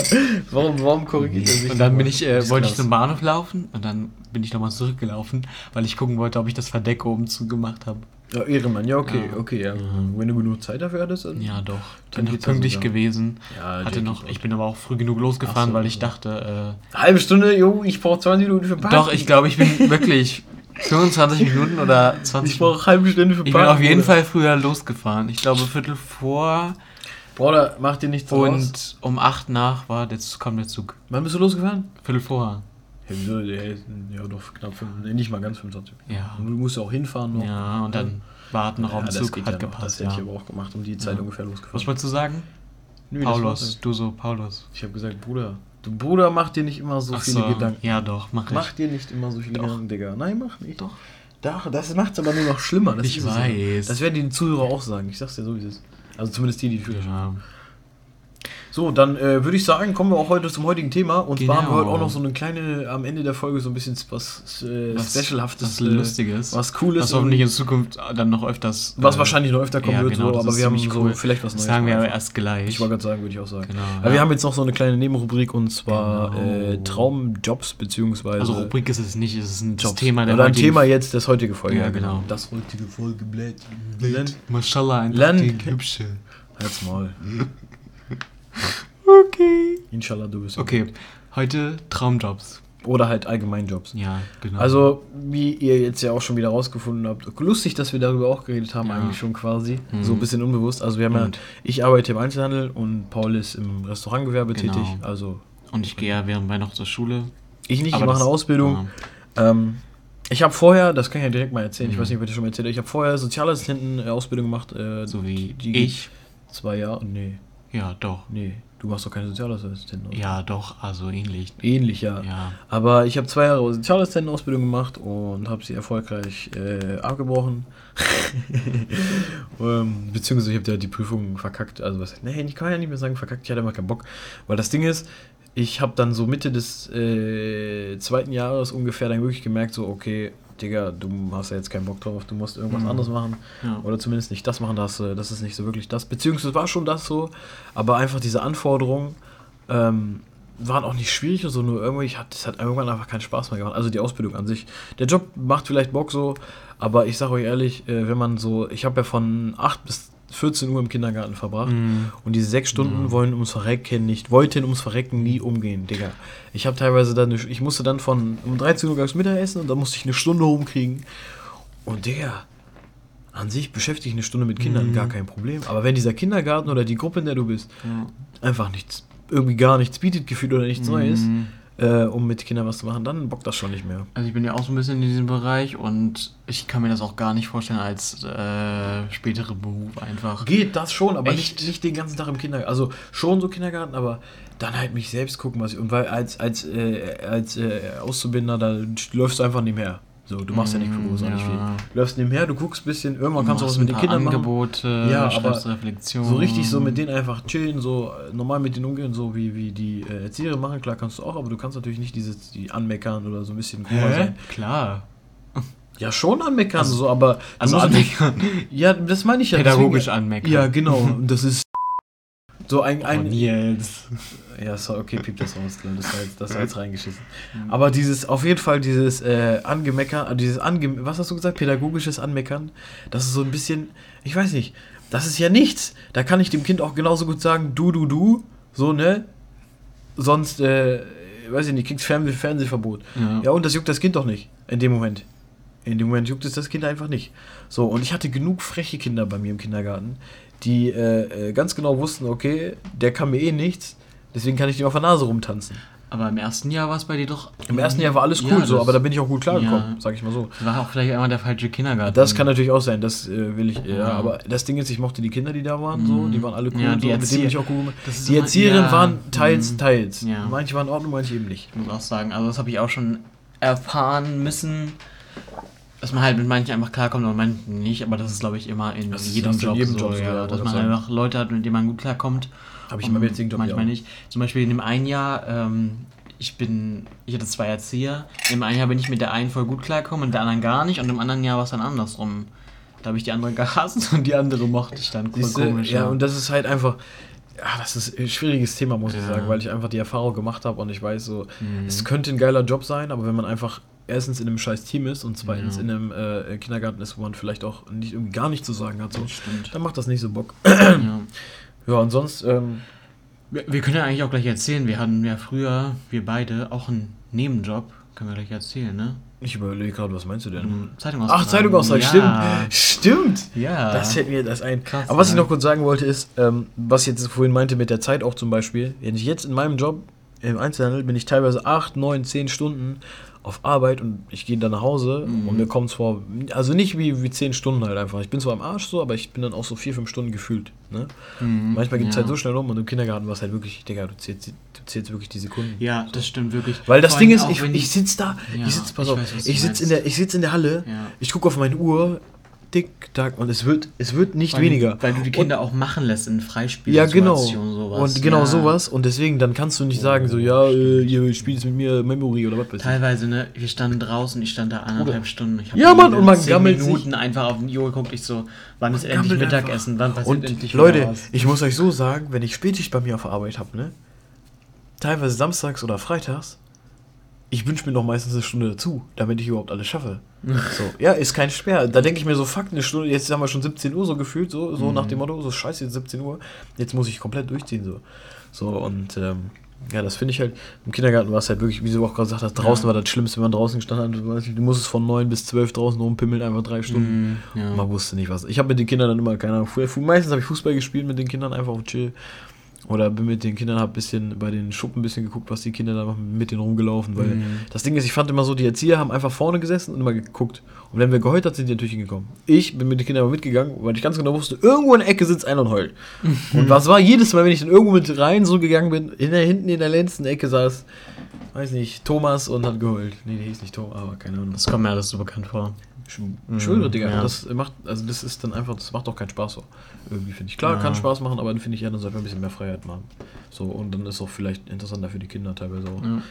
Warum, warum korrigiert er sich? Und dann bin ich, äh, wollte ich zum Bahnhof laufen und dann bin ich nochmal zurückgelaufen, weil ich gucken wollte, ob ich das Verdeck oben zugemacht habe. Ja, Ehrenmann, ja, okay, Ja. okay, ja. Ja. Wenn du genug Zeit dafür hattest, dann. Ja, doch. Dann Bin ich pünktlich sogar. gewesen. Ja, Hatte der noch, ich bin aber auch früh genug losgefahren, so, weil ich so. dachte, Halbe Stunde, jo, ich brauche 20 Minuten für äh, Parken. doch, ich glaube, ich bin wirklich 25 Minuten oder 20 Ich brauche halbe Stunde für Ich Parken. bin auf jeden Bruder. Fall früher losgefahren. Ich glaube, Viertel vor Bruder, mach dir nichts und um 8 nach war, jetzt kommt der Zug. Wann bist du losgefahren? Viertel vor. Ja, wieso? Ist- Ja, doch, knapp 5, nee, nicht mal ganz 25. Ja. Und du musst ja auch hinfahren noch. Ja, und dann warten noch Ja, am das Zug hat ja noch. gepasst. Das hätte Ja. ich aber auch gemacht, um die Zeit Ja. ungefähr losgefahren. Was wolltest du sagen? Nö, das Paulus, du so, Paulus. Ich habe gesagt, Bruder, du Bruder, mach dir nicht immer so Ach viele so, Gedanken. Ja, doch, mach ich. Mach dir nicht immer so viele Doch. Gedanken, Digga. Nein, mach nicht. Doch. Doch, das macht's aber nur noch schlimmer. Das Ich es weiß. Das werden die Zuhörer auch sagen. Ich sag's dir so, wie es ist. Also zumindest die, die fühlen. Ja. So, dann äh, würde ich sagen, kommen wir auch heute zum heutigen Thema. Und zwar haben wir Genau. heute auch noch so eine kleine, am Ende der Folge so ein bisschen was, äh, Was- Specialhaftes. was Lustiges. Äh, was Cooles. Was hoffentlich in Zukunft dann noch öfters. was äh, wahrscheinlich noch öfter kommen ja, wird, genau, so, das aber wir haben ziemlich so cool. vielleicht was Das Neues. sagen wir mal aber einfach. erst gleich. Ich wollte gerade sagen, würde ich auch sagen. Genau. Aber ja. wir haben jetzt noch so eine kleine Nebenrubrik und zwar Genau. äh, Traumjobs beziehungsweise also Rubrik ist es nicht, es ist ein das Jobs. Thema der Oder ein Thema jetzt des heutige Folge. Ja, genau. Das heutige Folge bläht. Len. Mashallah, ein hübsche. Halt's Maul. Okay. Inshallah, du bist Okay, heute Traumjobs. Oder halt Allgemeinjobs. Ja, genau. Also, wie ihr jetzt ja auch schon wieder rausgefunden habt, lustig, dass wir darüber auch geredet haben, Ja. eigentlich schon quasi. Mhm. So ein bisschen unbewusst. Also, wir haben Und- ja, ich arbeite im Einzelhandel und Paul ist im Restaurantgewerbe Genau. tätig. Also, Und ich gehe ja während noch zur Schule. ich nicht, Aber ich mache eine Ausbildung. Ähm, ich habe vorher, das kann ich ja direkt mal erzählen, ich Mhm. weiß nicht, ob ich das schon mal erzählt habe, ich habe vorher Sozialassistenten-Ausbildung gemacht. Äh, So wie die ich. Zwei Jahre? Nee, Ja, doch. nee. Du machst doch keine Sozialassistenten. Ja, doch, also ähnlich. Ähnlich, ja. Ja. Aber ich habe zwei Jahre Sozialassistentenausbildung gemacht und habe sie erfolgreich äh, abgebrochen. ähm, beziehungsweise ich habe ja die Prüfung verkackt. Also was? Nee, ich kann ja nicht mehr sagen verkackt. Ich hatte einfach keinen Bock, weil das Ding ist, ich habe dann so Mitte des äh, zweiten Jahres ungefähr dann wirklich gemerkt, so okay, Digga, du hast ja jetzt keinen Bock drauf, du musst irgendwas Mhm. anderes machen. ja. Oder zumindest nicht das machen, das, das ist nicht so wirklich das. Beziehungsweise war schon das so, aber einfach diese Anforderung, ähm, waren auch nicht schwierig und so, nur irgendwie hat es hat irgendwann einfach keinen Spaß mehr gemacht. Also die Ausbildung an sich. Der Job macht vielleicht Bock so, aber ich sage euch ehrlich, äh, wenn man so, ich habe ja von 8 bis 14 Uhr im Kindergarten verbracht Mhm. und diese sechs Stunden wollen ums Verrecken nicht, wollten ums Verrecken nie umgehen, Digga. Ich habe teilweise dann, eine- ich musste dann von um 13 Uhr gab's Mittagessen und dann musste ich eine Stunde rumkriegen. Und Digga, an sich beschäftigt eine Stunde mit Kindern gar kein Problem. Aber wenn dieser Kindergarten oder die Gruppe, in der du bist, einfach nichts, irgendwie gar nichts bietet, gefühlt oder nichts Neues, Mhm. Äh, um mit Kindern was zu machen, dann bockt das schon nicht mehr. Also ich bin ja auch so ein bisschen in diesem Bereich und ich kann mir das auch gar nicht vorstellen als äh, spätere Beruf einfach. Geht das schon, aber Echt? nicht, nicht den ganzen Tag im Kindergarten. Also schon so Kindergarten, aber dann halt mich selbst gucken, was ich. Und weil als, als, äh, als äh, Auszubildender, da läufst du einfach nebenher. So, du machst ja nicht Mm, großartig ja. viel. Du läufst nebenher, du guckst ein bisschen, irgendwann kannst du was mit den Kindern machen. Angebote, Ja, aber Reflexion. So richtig so mit denen einfach chillen, so äh, normal mit denen umgehen, so wie, wie die äh, Erzieher machen, klar kannst du auch, aber du kannst natürlich nicht dieses, die anmeckern oder so ein bisschen Hä? sein. Klar. Ja, schon anmeckern, so, aber. Also anmeckern. Ja, das meine ich ja. Pädagogisch deswegen- anmeckern. Ja, genau. Das ist. So ein. Oh, ein Nils. ja, so, okay, piep das raus, das war jetzt, das war jetzt reingeschissen. Aber dieses, auf jeden Fall dieses äh, Angemeckern, äh, dieses Ange was hast du gesagt? Pädagogisches Anmeckern, das ist so ein bisschen, ich weiß nicht, das ist ja nichts. Da kann ich dem Kind auch genauso gut sagen, du, du, du, so, ne? Sonst, äh, weiß ich nicht, kriegst Fernseh Fernsehverbot. Ja. Ja, und das juckt das Kind doch nicht, in dem Moment. In dem Moment juckt es das Kind einfach nicht. So, und ich hatte genug freche Kinder bei mir im Kindergarten, die äh, äh, ganz genau wussten, okay, der kann mir eh nichts, deswegen kann ich dem auf der Nase rumtanzen. Aber im ersten Jahr war es bei dir doch. Im ersten Jahr war alles cool Ja, so, aber da bin ich auch gut klargekommen, Ja. sag ich mal so. war auch vielleicht einmal der falsche Kindergarten. Das kann natürlich auch sein, das äh, will ich, ja, Ja. aber das Ding ist, ich mochte die Kinder, die da waren, so, die waren alle cool, Ja, so, die mit denen bin ich Erzieher- auch cool. Die Erzieherinnen waren teils, mhm. teils. Ja. Manche waren in Ordnung, manche eben nicht. Ich muss auch sagen, also das habe ich auch schon erfahren müssen, dass man halt mit manchen einfach klarkommt und mit manchen nicht, aber das ist glaube ich immer in Das jedem fast in Job jedem so, Job so, ja, ja, dass ich man sagen. einfach Leute hat, mit denen man gut klarkommt. Habe ich in meinem jetzigen Job Manchmal ja nicht. Zum Beispiel in dem einen Jahr, ähm, ich bin, ich hatte zwei Erzieher, im einen Jahr bin ich mit der einen voll gut klargekommen und der anderen gar nicht und im anderen Jahr war es dann andersrum. Da habe ich die andere gehasst und die andere mochte ich dann. Siehste? komisch. ja, und das ist halt einfach, ja, das ist ein schwieriges Thema, muss ich Ja. sagen, weil ich einfach die Erfahrung gemacht habe und ich weiß so, Mhm. es könnte ein geiler Job sein, aber wenn man einfach erstens in einem scheiß Team ist und zweitens Ja. in einem äh, Kindergarten ist, wo man vielleicht auch nicht, irgendwie gar nichts zu sagen hat, so, Stimmt. dann macht das nicht so Bock. ja. Ja, und sonst, ähm, Wir, wir können ja eigentlich auch gleich erzählen, wir hatten ja früher, wir beide, auch einen Nebenjob. Können wir gleich erzählen, ne? ich überlege gerade, was meinst du denn? Ähm, Zeitung Ach, Zeitung ja. stimmt. Stimmt. Ja. Das fällt mir das ein. Krass, Aber was ich ne? noch kurz sagen wollte, ist, ähm, was ich jetzt vorhin meinte mit der Zeit auch zum Beispiel, wenn ich jetzt in meinem Job im Einzelhandel bin ich teilweise 8, 9, 10 Stunden auf Arbeit und ich gehe dann nach Hause Mhm. und mir kommt es vor, also nicht wie, wie 10 Stunden halt einfach. Ich bin zwar am Arsch so, aber ich bin dann auch so 4, 5 Stunden gefühlt. Ne? Mhm, Manchmal geht es ja. halt so schnell um und im Kindergarten war es halt wirklich, Digga, du zählst, du zählst wirklich die Sekunden. Ja, das stimmt wirklich. Weil das Vor Ding ist, ich, ich sitze da, Ja, ich sitze, pass ich auf, du ich sitze in, der- ich sitz in der Halle, Ja. ich gucke auf meine Uhr, tick, tack, und es wird, es wird nicht weil, weniger. Weil du die Und- Kinder auch machen lässt in Freispiel. Ja, genau. Und genau ja. sowas. Und deswegen, dann kannst du nicht sagen, so, ja, äh, ihr spielt jetzt mit mir Memory oder was weiß ich. Teilweise, ne, wir standen draußen, ich stand da anderthalb Stunden. Ich hab Ja, Mann, und man zehn gammelt Minuten einfach auf die Uhr geguckt. Ich so, wann ist endlich Mittagessen? Wann passiert Und endlich Leute, was? ich muss euch so sagen, wenn ich Spätschicht bei mir auf der Arbeit habe, ne, teilweise samstags oder freitags, ich wünsche mir noch meistens eine Stunde dazu, damit ich überhaupt alles schaffe. So, ja, ist kein Sperr. Da denke ich mir so, fuck, eine Stunde, jetzt haben wir schon 17 Uhr so gefühlt, so, so nach dem Motto, so scheiße, jetzt 17 Uhr, jetzt muss ich komplett durchziehen, so. So, und ähm, ja, das finde ich halt, im Kindergarten war es halt wirklich, wie du auch gerade gesagt hast, draußen Ja. war das Schlimmste, wenn man draußen gestanden hat, du, musstest von 9 bis 12 draußen rumpimmeln, einfach drei Stunden. Mm, ja. Man wusste nicht was. Ich habe mit den Kindern dann immer, keine Ahnung, meistens habe ich Fußball gespielt mit den Kindern, einfach auf chill. Oder bin mit den Kindern, habe bisschen bei den Schuppen ein bisschen geguckt, was die Kinder da machen, mit denen rumgelaufen. Weil Mhm. das Ding ist, ich fand immer so, die Erzieher haben einfach vorne gesessen und immer geguckt. Und wenn wer geheult hat, sind die natürlich hingekommen. Ich bin mit den Kindern aber mitgegangen, weil ich ganz genau wusste, irgendwo in der Ecke sitzt einer und heult. und was war jedes Mal, wenn ich dann irgendwo mit rein so gegangen bin, in der, hinten in der letzten Ecke saß, weiß nicht, Thomas und hat geheult. Nee, der hieß nicht Thomas, aber keine Ahnung. Das kommt mir alles so bekannt vor. Schwöre, Digga, ja. das macht, also das ist dann einfach, das macht doch keinen Spaß so. Irgendwie finde ich. Klar, Ja. kann Spaß machen, aber dann finde ich eher, dann sollte man ein bisschen mehr Freiheit machen. So, und dann ist auch vielleicht interessanter für die Kinder teilweise auch. Ja.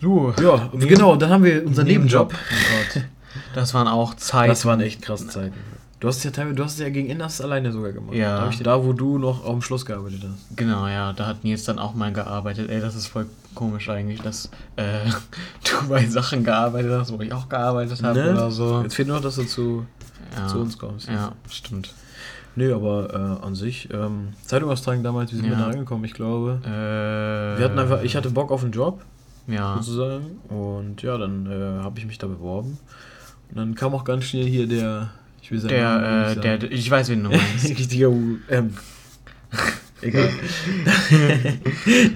Du, Ja, genau, dann haben wir unseren Nebenjob. Oh Gott. Das waren auch Zeiten. Das waren echt krasse Zeiten. Du hast es ja teilweise, du hast es ja gegen es alleine sogar gemacht. Ja. Da, ich, da, wo du noch auf dem Schloss gearbeitet hast. Genau, ja, da hat Nils dann auch mal gearbeitet. Ey, das ist voll komisch eigentlich, dass äh, du bei Sachen gearbeitet hast, wo ich auch gearbeitet habe Ne? oder so. Jetzt fehlt nur noch, dass du zu, Ja. zu uns kommst. Ja, stimmt. Nee, aber äh, an sich, ähm, Zeitung austragen damals, wie sind wir Ja. da angekommen? Ich glaube, Äh, wir hatten einfach, ich hatte Bock auf einen Job, Ja. sozusagen. Und ja, dann äh, habe ich mich da beworben. Und dann kam auch ganz schnell hier der, ich will seinen Namen Der, äh, nicht der, sagen. ich weiß, wen du meinst. richtiger, U- ähm, egal.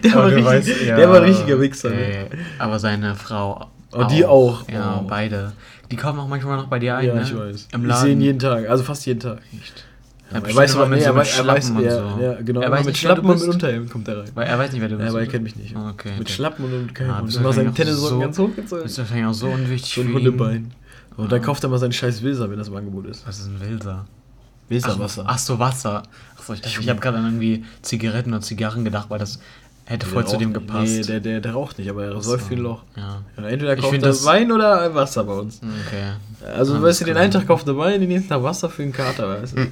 der, war richtig, weißt, ja, der war ein richtiger Wichser. ne? äh, aber seine Frau. Oh, die auch. Ja, Oh. beide. Die kommen auch manchmal noch bei dir ein, Ja, ne? ich weiß. Im ich Laden. sehe ihn jeden Tag, also fast jeden Tag. Echt. Ja, Ja, er weiß aber, mit nee, so er weiß, er weiß, Schlappen und ja, so. ja, genau, Er weiß mit nicht, Schlappen und mit? Unterhemd kommt er rein. Weil er weiß nicht, wer du Ja, bist. aber er kennt mich nicht. Ah, Okay. Mit okay. Schlappen und Unterhemd Ah, und bist immer wahrscheinlich seine auch Tennissocken so- ganz hochgezogen. Ist wahrscheinlich auch so unwichtig So ein. Hundebein. Und dann kauft er mal seinen scheiß Wilser, wenn das im Angebot ist. Was ist ein Wilser? Wilser Ach, ach so, Wasser. Achso, ich, dachte, ich habe gerade an irgendwie Zigaretten oder Zigarren gedacht, weil das hätte voll zu dem gepasst. Nee, der, der, der raucht nicht, aber er Ach säuft so. viel Loch. Ja. Entweder kauft er das- Wein oder Wasser bei uns. Okay. Also, Alles weißt du, den einen Tag kauft er Wein, den nächsten Tag Wasser für den Kater, weißt du?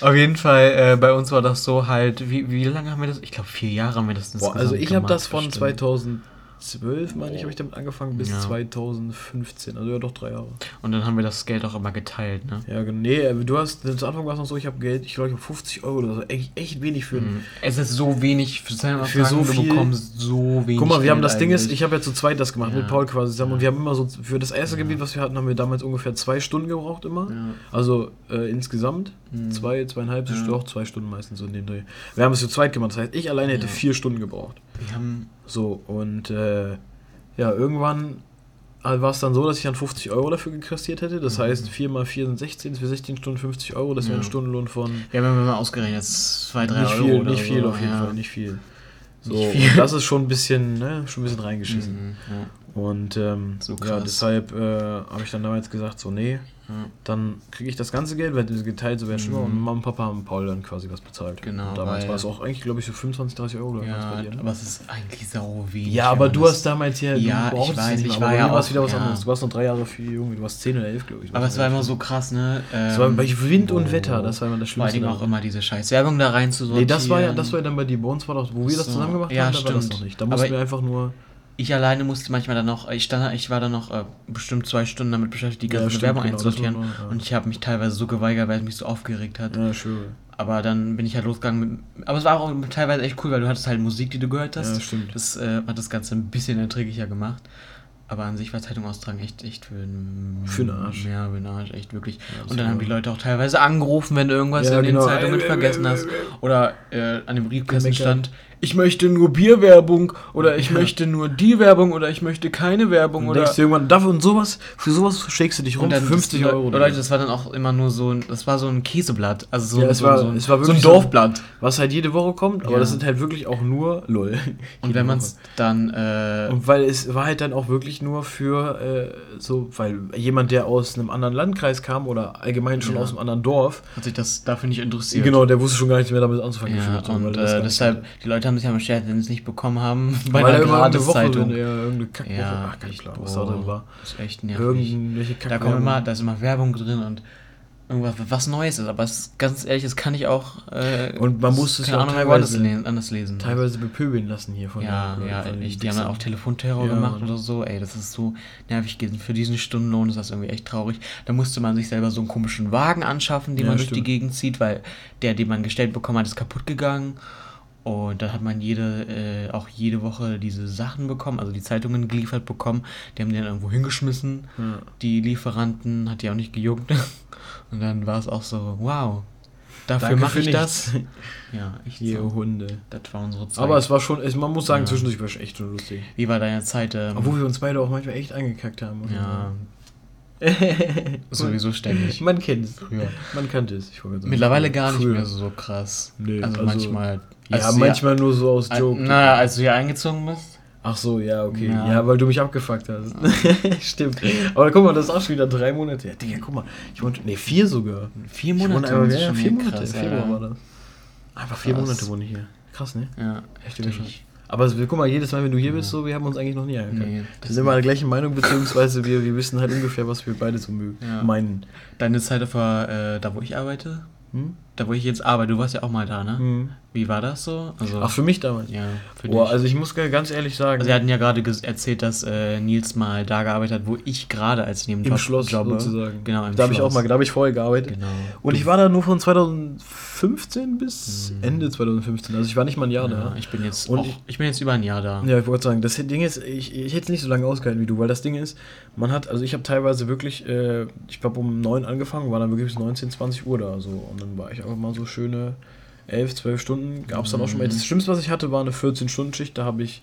Auf jeden Fall, äh, bei uns war das so halt, wie, wie lange haben wir das? Ich glaube, vier Jahre haben wir das Boah, also ich habe das von bestimmt. 2012, meine ich, habe ich damit angefangen, bis Ja. 2015. Also ja, doch drei Jahre. Und dann haben wir das Geld auch immer geteilt, ne? Ja, genau. Nee, äh, du hast, zu Anfang war es noch so, ich habe Geld, ich glaube, ich habe 50 Euro oder so. Echt, echt wenig für. Mhm. Es ist so wenig für, Für so du viel- bekommst so wenig. Guck mal, wir haben das Ding ist, eigentlich. ich habe ja zu zweit das gemacht Ja. mit Paul quasi zusammen und wir haben immer so, für das erste Ja. Gebiet, was wir hatten, haben wir damals ungefähr zwei Stunden gebraucht immer. Also äh, insgesamt Mhm. zwei, zweieinhalb, Ja. doch zwei Stunden meistens so in dem Dreh. Wir haben es zu zweit gemacht, das heißt, ich alleine hätte vier Stunden gebraucht. Wir haben. So, und äh, ja, irgendwann war es dann so, dass ich dann 50 Euro dafür gekassiert hätte. Das Mhm. heißt, 4 mal 4 sind 16, für 16 Stunden 50 Euro, das wäre Ja. ein Stundenlohn von Wir haben immer mal ausgerechnet, 2, 3 nicht Euro. viel, nicht viel so. auf jeden ja. Fall, nicht viel. So, Nicht viel. Das ist schon ein bisschen, ne, schon ein bisschen reingeschissen. Mhm, ja. Und ähm, So ja, deshalb äh, habe ich dann damals gesagt, so, nee, Ja. dann kriege ich das ganze Geld, wird geteilt, so wäre schlimmer. Mhm. Und Mama und Papa haben Paul dann quasi was bezahlt. Genau, Und damals weil- war es auch eigentlich, glaube ich, so 25, 30 Euro Ja, bei dir. Ne? aber es ist eigentlich sau wenig. Ja, aber du das- hast damals ja, Ja, du ich weiß, nicht ich war aber ja auch- wieder was ja. anderes. Du warst noch drei Jahre viel jung, du warst 10 oder 11, glaube ich. Aber es war immer so krass, ne? Es war bei Wind und wo- Wetter, das war immer das Vor allem Schlimmste. auch immer diese scheiß Werbung da rein zu Nee, das war ja, das war ja dann bei bei uns war doch, wo wir das So. zusammen gemacht Ja, haben, da war das stimmt. noch nicht. Da Aber mussten wir einfach nur. Ich alleine musste manchmal dann noch, ich stand, ich war dann noch äh, bestimmt zwei Stunden damit beschäftigt, die Ja, ganze stimmt, Werbung genau, einzusortieren. war ja. Und ich habe mich teilweise so geweigert, weil es mich so aufgeregt hat. Ja, schön. Aber dann bin ich halt losgegangen. Mit, aber es war auch teilweise echt cool, weil du hattest halt Musik, die du gehört hast. Ja, stimmt. Das äh, hat das Ganze ein bisschen erträglicher gemacht. Aber an sich war Zeitung austragen echt, echt für einen Für den Arsch. Ja, für den Arsch, echt wirklich. Ja, und dann haben die Leute auch teilweise angerufen, wenn du irgendwas Ja, in den genau. Zeitungen vergessen hast. Oder äh, an dem Briefkasten stand, ich möchte nur Bierwerbung oder ich Ja. möchte nur die Werbung oder ich möchte keine Werbung Und oder. denkst du irgendwann, dafür und sowas, für sowas schlägst du dich rum, Und dann für 50 das, Euro. Oder Leute, das war dann auch immer nur so ein, das war so ein Käseblatt. Also so, Ja, ein- es so, war- so, ein- es war so ein Dorfblatt. Was halt jede Woche kommt, aber Ja. das sind halt wirklich auch nur LOL. Und wenn man es dann. Äh, Und weil es war halt dann auch wirklich nur für äh, so, weil jemand, der aus einem anderen Landkreis kam oder allgemein schon Ja. aus einem anderen Dorf, hat sich das dafür nicht interessiert. genau, der wusste schon gar nicht mehr damit anzufangen. Ja, gefühlt, und das äh, deshalb, kannte. die Leute haben sich ja beschert, wenn sie es nicht bekommen haben, bei weil er Woche, Gratiszeitung. er irgendeine Kackwoche, Ja, ach, kein Plan, was da drin war. Das ist echt nervig. Irgendwelche Kack Da kommen immer, da ist immer Werbung drin und irgendwas, was Neues ist. Aber es ganz ehrlich, das kann ich auch. Äh, Und man muss es ja auch anders, lesen- anders lesen. teilweise bepöbeln lassen hier von Ja, den- ja, von echt, die haben dann auch Telefonterror Ja, gemacht oder so. Ey, das ist so nervig gewesen. Für diesen Stundenlohn ist das irgendwie echt traurig. Da musste man sich selber so einen komischen Wagen anschaffen, den Ja, man durch die. Gegend zieht, weil der, den man gestellt bekommen hat, ist kaputt gegangen. Und dann hat man jede, äh, auch jede Woche diese Sachen bekommen, also die Zeitungen geliefert bekommen. Die haben die dann irgendwo hingeschmissen. Ja. Die Lieferanten hat die auch nicht gejuckt. Und dann war es auch so, wow, dafür mache ich nichts. das. Ja, echt Ihr so. Hunde. Das war unsere Zeit. Aber es war schon, es, man muss sagen, Ja. zwischendurch war es echt schon lustig. Wie war deine Zeit? Ähm, Obwohl wir uns beide auch manchmal echt angekackt haben. Ja. Sowieso ständig. Man kennt es. Früher. Man kannte es. Mittlerweile gar nicht Früher. mehr so krass. Nee, also, also- manchmal. Ja, manchmal nur so aus Ja, Joke. naja, als du hier eingezogen bist. Ach so, ja, okay. Ja. Ja, weil du mich abgefuckt hast. Stimmt. Aber guck mal, das ist auch schon wieder drei Monate. Ja, Digga, guck mal. Ich wohne, nee, vier sogar. Vier Monate. ist ja, schon vier Monate. krass, Februar war das. Einfach vier Krass. Monate wohne ich hier. Krass, ne? Ja, heftig. Aber guck mal, jedes Mal, wenn du hier bist, so, wir haben uns eigentlich noch nie angeguckt. Nee, wir das sind immer der gleichen Meinung, beziehungsweise wir, wir wissen halt ungefähr, was wir beide so mögen. Ja. meinen. Deine Zeit auf der, äh, da, wo ich arbeite, Hm? Da, wo ich jetzt arbeite, du warst ja auch mal da, ne? Hm. Wie war das so? Also, Ach, für mich damals. ja, für Boah, dich. also ich muss ga- ganz ehrlich sagen, Also, wir hatten ja gerade erzählt, dass äh, Nils mal da gearbeitet hat, wo ich gerade als im Nebenjob Schloss jobbe. sozusagen. Genau, im da habe ich auch mal, da habe ich vorher gearbeitet. Genau. Und ich war da nur von 2015 bis Ende 2015. Also ich war nicht mal ein Jahr Mhm. ja, da. ich bin jetzt Und auch, ich- bin jetzt über ein Jahr da. Ja, ich wollte sagen, das Ding ist, ich, ich hätte es nicht so lange ausgehalten wie du, weil das Ding ist, man hat, also ich habe teilweise wirklich, äh, ich glaube um 9 angefangen, war dann wirklich bis 19, 20 Uhr da, so. Und dann war ich einfach mal so schöne 11, 12 Stunden, gab es dann auch schon mal. Das Schlimmste, was ich hatte, war eine 14-Stunden-Schicht, da habe ich,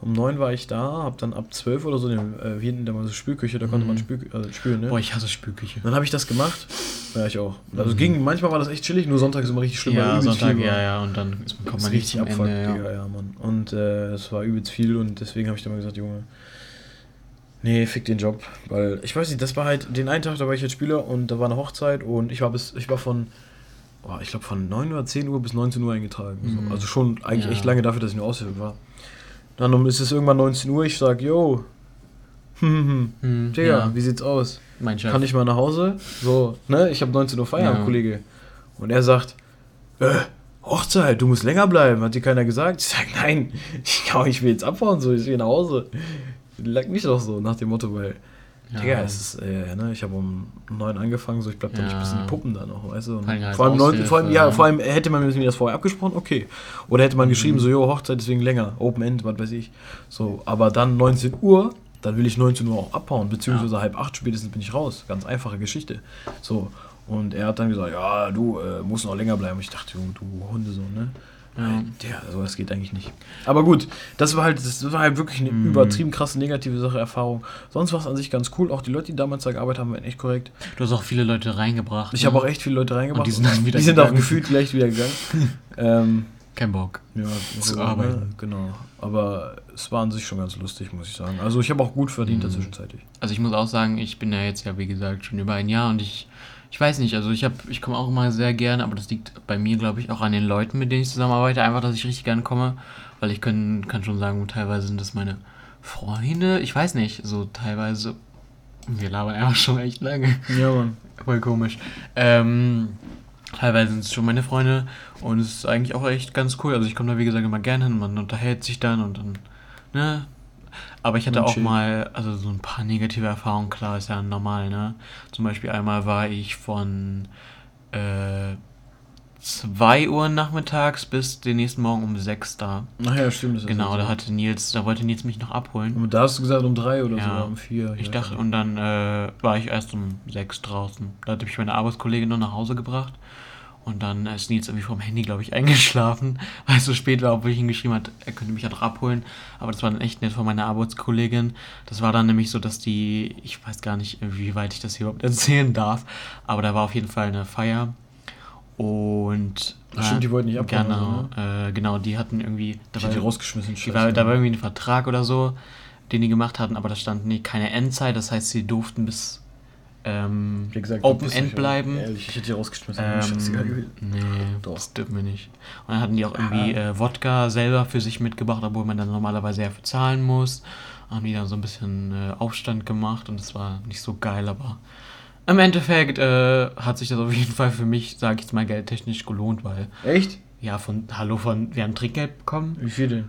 um 9 war ich da, habe dann ab 12 oder so, den, äh, hinten da mal so Spülküche, da konnte man spül, äh, spülen, ne? Boah, ich hasse Spülküche. Dann habe ich das gemacht. Ja, ich auch. Also ging, manchmal war das echt chillig, nur Sonntag ist immer richtig schlimm. ja, Sonntag, ja, ja, und dann ist, kommt man richtig abfuckt, Ende. Ja. Digga, ja, Mann. Und äh, es war übelst viel und deswegen habe ich dann mal gesagt, Junge, nee, fick den Job. Weil, ich weiß nicht, das war halt, den einen Tag, da war ich als Spieler und da war eine Hochzeit und ich war bis, ich war von, oh, ich glaube von 9 oder 10 Uhr bis 19 Uhr eingetragen. Mhm. So. Also schon eigentlich Ja. echt lange dafür, dass ich nur Aushilfe war. Dann ist es irgendwann 19 Uhr, ich sag, yo, hm, hm, hm, Hm, Digga, ja, wie sieht's aus? mein Chef. Kann ich mal nach Hause? So, ne? Ich habe 19 Uhr Feierabend, Ja. Kollege. Und er sagt, äh, Hochzeit, du musst länger bleiben. Hat dir keiner gesagt? Ich sag, nein, ich, kann, ich will jetzt abhauen, so, ich will nach Hause. Lag mich doch so, nach dem Motto, weil, ja. Digga, es ist, äh, ne, ich habe um 9 angefangen, so, ich bleib da nicht Ja. bis in die Puppen da noch, weißt du? Vor allem halt vor, allem 19, vor allem, ja, vor allem hätte man mir das vorher abgesprochen, okay. Oder hätte man Mhm. geschrieben, so, jo, Hochzeit, deswegen länger, Open End, was weiß ich. So, aber dann 19 Uhr, dann will ich 19 Uhr auch abhauen, beziehungsweise halb acht spätestens bin ich raus. Ganz einfache Geschichte. So, und er hat dann gesagt, ja, du äh, musst noch länger bleiben. Ich dachte, du, du Hundesohn, ne? Ja. Ja, sowas geht eigentlich nicht. Aber gut, das war halt, das war halt wirklich eine Mhm. übertrieben krasse negative Sache, Erfahrung. Sonst war es an sich ganz cool. Auch die Leute, die damals da gearbeitet haben, waren echt korrekt. Du hast auch viele Leute reingebracht. Ich ne? habe auch echt viele Leute reingebracht. Und die sind dann wieder die sind auch gefühlt gleich wieder gegangen. ähm, Kein Bock. ja, Zu so, arbeiten. Ne? Genau. Aber es war an sich schon ganz lustig, muss ich sagen. Also ich habe auch gut verdient Mhm. dazwischenzeitlich. Also ich muss auch sagen, ich bin ja jetzt ja wie gesagt schon über ein Jahr und ich, ich weiß nicht, also ich habe, ich komme auch immer sehr gerne, aber das liegt bei mir, glaube ich, auch an den Leuten, mit denen ich zusammenarbeite, einfach, dass ich richtig gerne komme, weil ich können, kann schon sagen, teilweise sind das meine Freunde, ich weiß nicht, so teilweise, wir labern einfach schon echt lange, Ja, Mann. voll komisch. Ähm, teilweise sind es schon meine Freunde und es ist eigentlich auch echt ganz cool, also ich komme da wie gesagt immer gerne hin, man unterhält sich dann und dann, ne, aber ich hatte auch mal, also so ein paar negative Erfahrungen, klar, ist ja normal, ne? Zum Beispiel einmal war ich von äh, 2 Uhr nachmittags bis den nächsten Morgen um 6 da. Ach ja, stimmt. Das ist Genau, da hatte Nils, da wollte Nils mich noch abholen. Und da hast du gesagt um drei oder Ja. so, um vier. Ich ja. dachte, und dann äh, war ich erst um 6 draußen. Da hatte mich meine Arbeitskollegin noch nach Hause gebracht. Und dann ist Nils irgendwie vom Handy, glaube ich, eingeschlafen, weil es so spät war, obwohl ich ihm geschrieben hat, er könnte mich ja noch abholen. Aber das war dann echt nett von meiner Arbeitskollegin. Das war dann nämlich so, dass die, ich weiß gar nicht, wie weit ich das hier überhaupt erzählen darf, aber da war auf jeden Fall eine Feier. Und. Ach, stimmt, die wollten nicht abhauen, Genau, oder äh, genau, die hatten irgendwie. Da hätte die rausgeschmissen. die war, da war irgendwie ein Vertrag oder so, den die gemacht hatten, aber da stand nie keine Endzeit, das heißt, sie durften bis ähm, Wie gesagt, Open End bleiben. Ehrlich, ich hätte die rausgeschmissen. Ähm, nee, Doch. das dürfen wir nicht. Und dann hatten die auch irgendwie äh, Wodka selber für sich mitgebracht, obwohl man dann normalerweise ja für zahlen muss. Haben die dann so ein bisschen äh, Aufstand gemacht und das war nicht so geil, aber im Endeffekt äh, hat sich das auf jeden Fall für mich, sage ich jetzt mal, geldtechnisch gelohnt, weil, Echt? ja, von, hallo, von, wir haben Trinkgeld bekommen, Wie viel denn?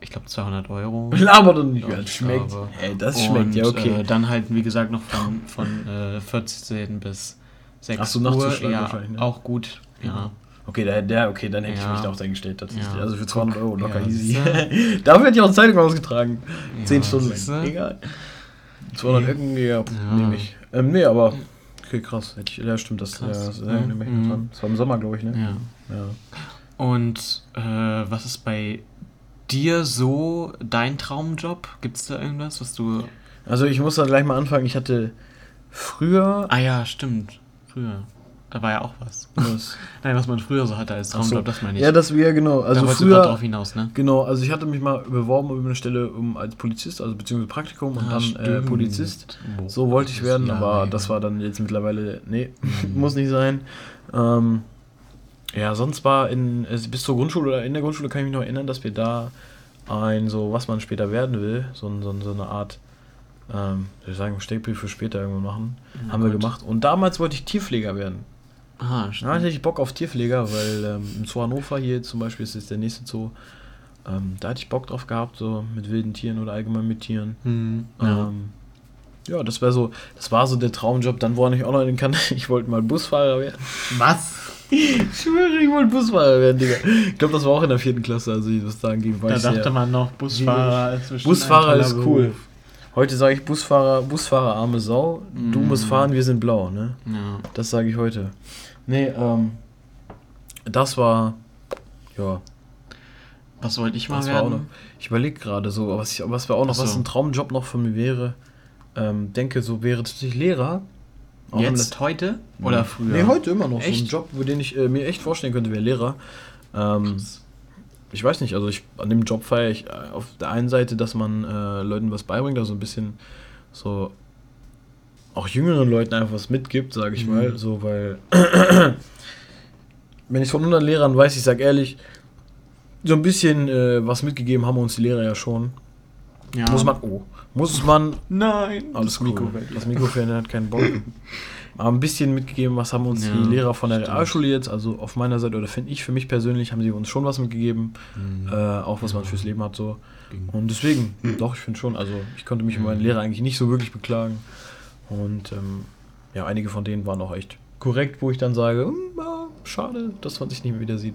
Ich glaube 200 Euro. Laber doch nicht. Ja, das schmeckt. glaube. Ey, das Und, schmeckt, ja, okay. Äh, dann halt, wie gesagt, noch von, von äh, 14 bis 6 Ach so, Uhr. Nachtzuschlag Ja, wahrscheinlich, ne? auch gut. Ja. Okay, da, der, okay, dann hätte Ja. ich mich da auch eingestellt tatsächlich. Ja. Also für 200 Euro locker Ja, easy. Dafür hätte ich auch Zeitung ausgetragen. Ja, 10 Stunden lang. Egal. 200 Öcken, ja, nehme ich. Ähm, nee, aber. Okay, krass. Hätte ich, ja, stimmt, das, ja, Krass. das, ja, Mhm. Das war im Sommer, glaube ich, ne? ja. Ja. Und äh, was ist bei dir so dein Traumjob? Gibt es da irgendwas, was du. Also ich muss da gleich mal anfangen. Ich hatte früher. Ah ja, stimmt. Früher. Da war ja auch was. Was? Nein, was man früher so hatte als Ach so. Traumjob, das meine ich. Ja, das wäre genau. da Also du gerade früher. drauf hinaus, ne? Genau, also ich hatte mich mal beworben über eine Stelle um, als Polizist, also beziehungsweise Praktikum und Ah, dann äh. Polizist. Boah, So wollte ich werden, aber das war dann jetzt mittlerweile, nee, Mhm. muss nicht sein. Ähm, ja, sonst war in, also bis zur Grundschule oder in der Grundschule kann ich mich noch erinnern, dass wir da ein, so was man später werden will, so, so, so eine Art, ähm, soll ich sagen, Steckbrief für später irgendwo machen. Ja, haben wir gut. gemacht. Und damals wollte ich Tierpfleger werden. Ah, Da stimmt. hatte ich Bock auf Tierpfleger, weil ähm, im Zoo Hannover hier zum Beispiel ist jetzt der nächste Zoo. Ähm, da hatte ich Bock drauf gehabt, so mit wilden Tieren oder allgemein mit Tieren. Hm, Ja, ja. ähm, ja das war so, das war so der Traumjob. Dann woran ich auch noch in den kann, ich wollte mal Busfahrer werden. Was? Ich schwöre, ich wollte Busfahrer werden, Digga. Ich glaube, das war auch in der vierten Klasse, also ich was sagen ging, Da ich dachte sehr- man noch, Busfahrer ist Busfahrer ist cool. Beruf. Heute sage ich Busfahrer, Busfahrer arme Sau. Du Mm. musst fahren, wir sind blau, ne? Ja. Das sage ich heute. Nee, ähm, das war, ja, Was wollte ich mal das war auch noch. werden? Ich überlege gerade so, was, ich, was wäre auch noch, so. was ein Traumjob noch von mir wäre. Ähm, denke, so wäre tatsächlich Lehrer. Auch Jetzt, heute? Oder früher? Nee, heute immer noch. So Echt? ein Job, wo den ich äh, mir echt vorstellen könnte, wäre Lehrer. Ähm, ich weiß nicht, also ich an dem Job feiere ich äh, auf der einen Seite, dass man äh, Leuten was beibringt, also ein bisschen so auch jüngeren Leuten einfach was mitgibt, sage ich Mhm. mal, so weil wenn ich von 100 Lehrern weiß, ich sage ehrlich, so ein bisschen äh, was mitgegeben haben uns die Lehrer ja schon. Ja. Muss man, oh, muss man Nein. alles das Mikro cool. weg. Das Mikrofon hat keinen Bock. Aber ein bisschen mitgegeben, was haben uns Ja, die Lehrer von der stimmt. Realschule jetzt, also auf meiner Seite, oder finde ich für mich persönlich, haben sie uns schon was mitgegeben, Mhm. äh, auch was man fürs Leben hat so. Ging. Und deswegen, doch, ich finde schon, also ich konnte mich über meinen Lehrer eigentlich nicht so wirklich beklagen. Und ähm, ja, einige von denen waren auch echt korrekt, wo ich dann sage, hm, schade, dass man sich nicht mehr wieder sieht.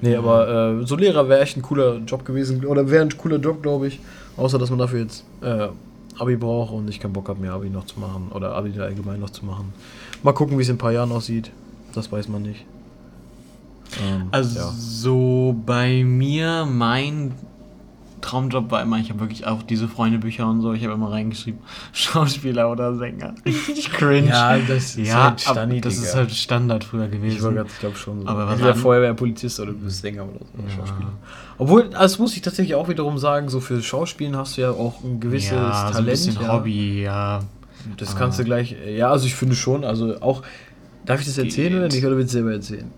Nee, Ja. aber äh, so Lehrer wäre echt ein cooler Job gewesen, oder wäre ein cooler Job, glaube ich. Außer, dass man dafür jetzt äh, Abi braucht und ich keinen Bock habe, mehr Abi noch zu machen oder Abi allgemein noch zu machen. Mal gucken, wie es in ein paar Jahren aussieht. Das weiß man nicht. Ähm, Also ja. so bei mir, mein Traumjob war immer, ich habe wirklich auch diese Freundebücher und so, ich habe immer reingeschrieben, Schauspieler oder Sänger. Richtig cringe. Ja, das ist ja, halt Stani, aber das ist halt Standard früher Ich gewesen. grad, ich glaube schon so. Aber was Entweder Feuerwehr, Polizist oder du bist Sänger oder so. Oder Ja. Schauspieler. Obwohl, das muss ich tatsächlich auch wiederum sagen, so für Schauspielen hast du ja auch ein gewisses ja, so ein Talent. bisschen ja. Hobby, ja. Das kannst du gleich, ja, also ich finde schon, also auch, darf ich das erzählen Geht. oder nicht, oder willst du selber erzählen?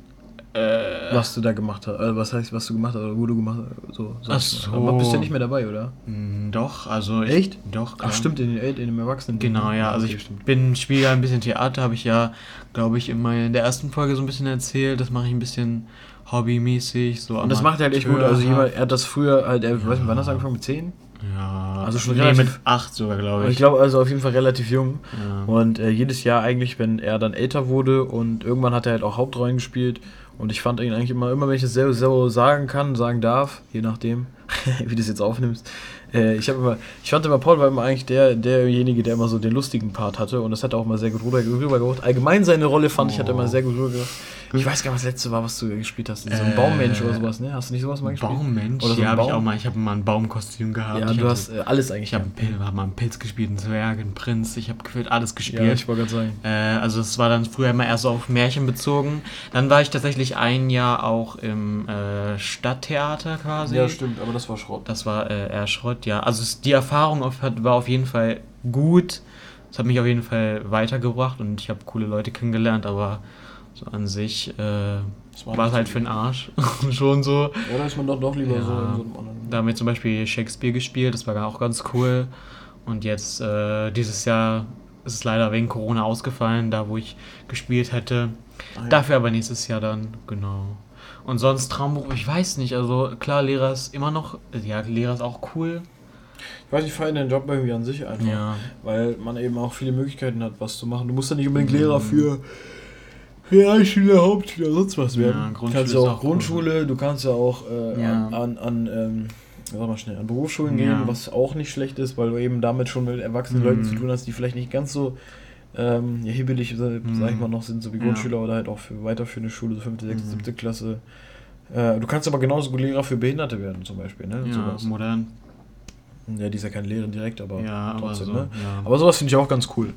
Äh, Was du da gemacht hast, äh, was heißt, was du gemacht hast, oder wo du gemacht hast, so. Ach so. Aber bist du nicht mehr dabei, oder? mh, doch, also ich, Echt? Doch, Ach stimmt, in, den in dem Erwachsenen. Genau, ja. Also okay, ich stimmt. bin spiele ja ein bisschen Theater, habe ich ja, glaube ich, in, meiner, in der ersten Folge so ein bisschen erzählt. Das mache ich ein bisschen hobbymäßig. So Und das macht er halt echt gut, also jemand, er hat das früher halt, er, weiß nicht, wann hast du angefangen, mit 10? Ja, Also schon nee, relativ- mit 8 sogar, glaube ich. ich glaube also auf jeden Fall relativ jung. ja. Und äh, jedes Jahr eigentlich, wenn er dann älter wurde und irgendwann hat er halt auch Hauptrollen gespielt. Und ich fand ihn eigentlich immer, immer wenn ich es selber, selber sagen kann, sagen darf, je nachdem, wie du es jetzt aufnimmst. Äh, ich, immer, ich fand immer, Paul war immer eigentlich der, derjenige, der immer so den lustigen Part hatte. Und das hat er auch mal sehr gut rüber, rübergebracht. Allgemein seine Rolle fand ich, hat er immer sehr gut rübergebracht. Ich weiß gar nicht, was das letzte war, was du gespielt hast. So ein Äh, Baummensch oder sowas, ne? Hast du nicht sowas mal gespielt? Baummensch? Oder so ja, habe ich auch mal. Ich habe mal ein Baumkostüm gehabt. Ja, ich du hast so- äh, alles eigentlich. Ich habe hab mal einen Pilz gespielt, einen Zwerg, einen Prinz. Ich habe gefühlt alles gespielt. ja, ich wollte gerade sagen. Äh, also es war dann früher immer erst so auf Märchen bezogen. Dann war ich tatsächlich ein Jahr auch im äh, Stadttheater quasi. Ja, stimmt, aber das war Schrott. Das war äh, eher Schrott, ja. Also die Erfahrung auf, war auf jeden Fall gut. Es hat mich auf jeden Fall weitergebracht und ich habe coole Leute kennengelernt, aber so an sich äh, war es halt für den Arsch. Schon so. Ja, da ist man doch, doch lieber Ja. so in so einem anderen. Da haben wir zum Beispiel Shakespeare gespielt, das war auch ganz cool. Und jetzt äh, dieses Jahr ist es leider wegen Corona ausgefallen, da wo ich gespielt hätte. Ah, ja. Dafür aber nächstes Jahr dann, genau. Und sonst Traumberuf, ich weiß nicht, also klar, Lehrer ist immer noch, ja, Lehrer ist auch cool. Ich weiß, ich feiere den Job irgendwie an sich einfach. Ja. Weil man eben auch viele Möglichkeiten hat, was zu machen. Du musst ja nicht unbedingt Mhm. Lehrer für Realschule, Hauptschule, sonst was werden. Ja, du Grundschule kannst ja auch, auch cool. Grundschule, du kannst ja auch äh, Ja. an, an, an ähm, sag mal schnell, an Berufsschulen gehen, was auch nicht schlecht ist, weil du eben damit schon mit erwachsenen Mhm. Leuten zu tun hast, die vielleicht nicht ganz so ähm, ja, hibbelig, äh, sag ich mal, noch sind, so wie Ja. Grundschüler oder halt auch für weiterführende Schule, so 5., 6., Mhm. 7. Klasse. Äh, du kannst aber genauso gut Lehrer für Behinderte werden, zum Beispiel, ne? Ja, Sowas. modern. Ja, die ist ja keine Lehrerin direkt, aber Ja, aber trotzdem, so. ne? Ja. Aber sowas finde ich auch ganz cool.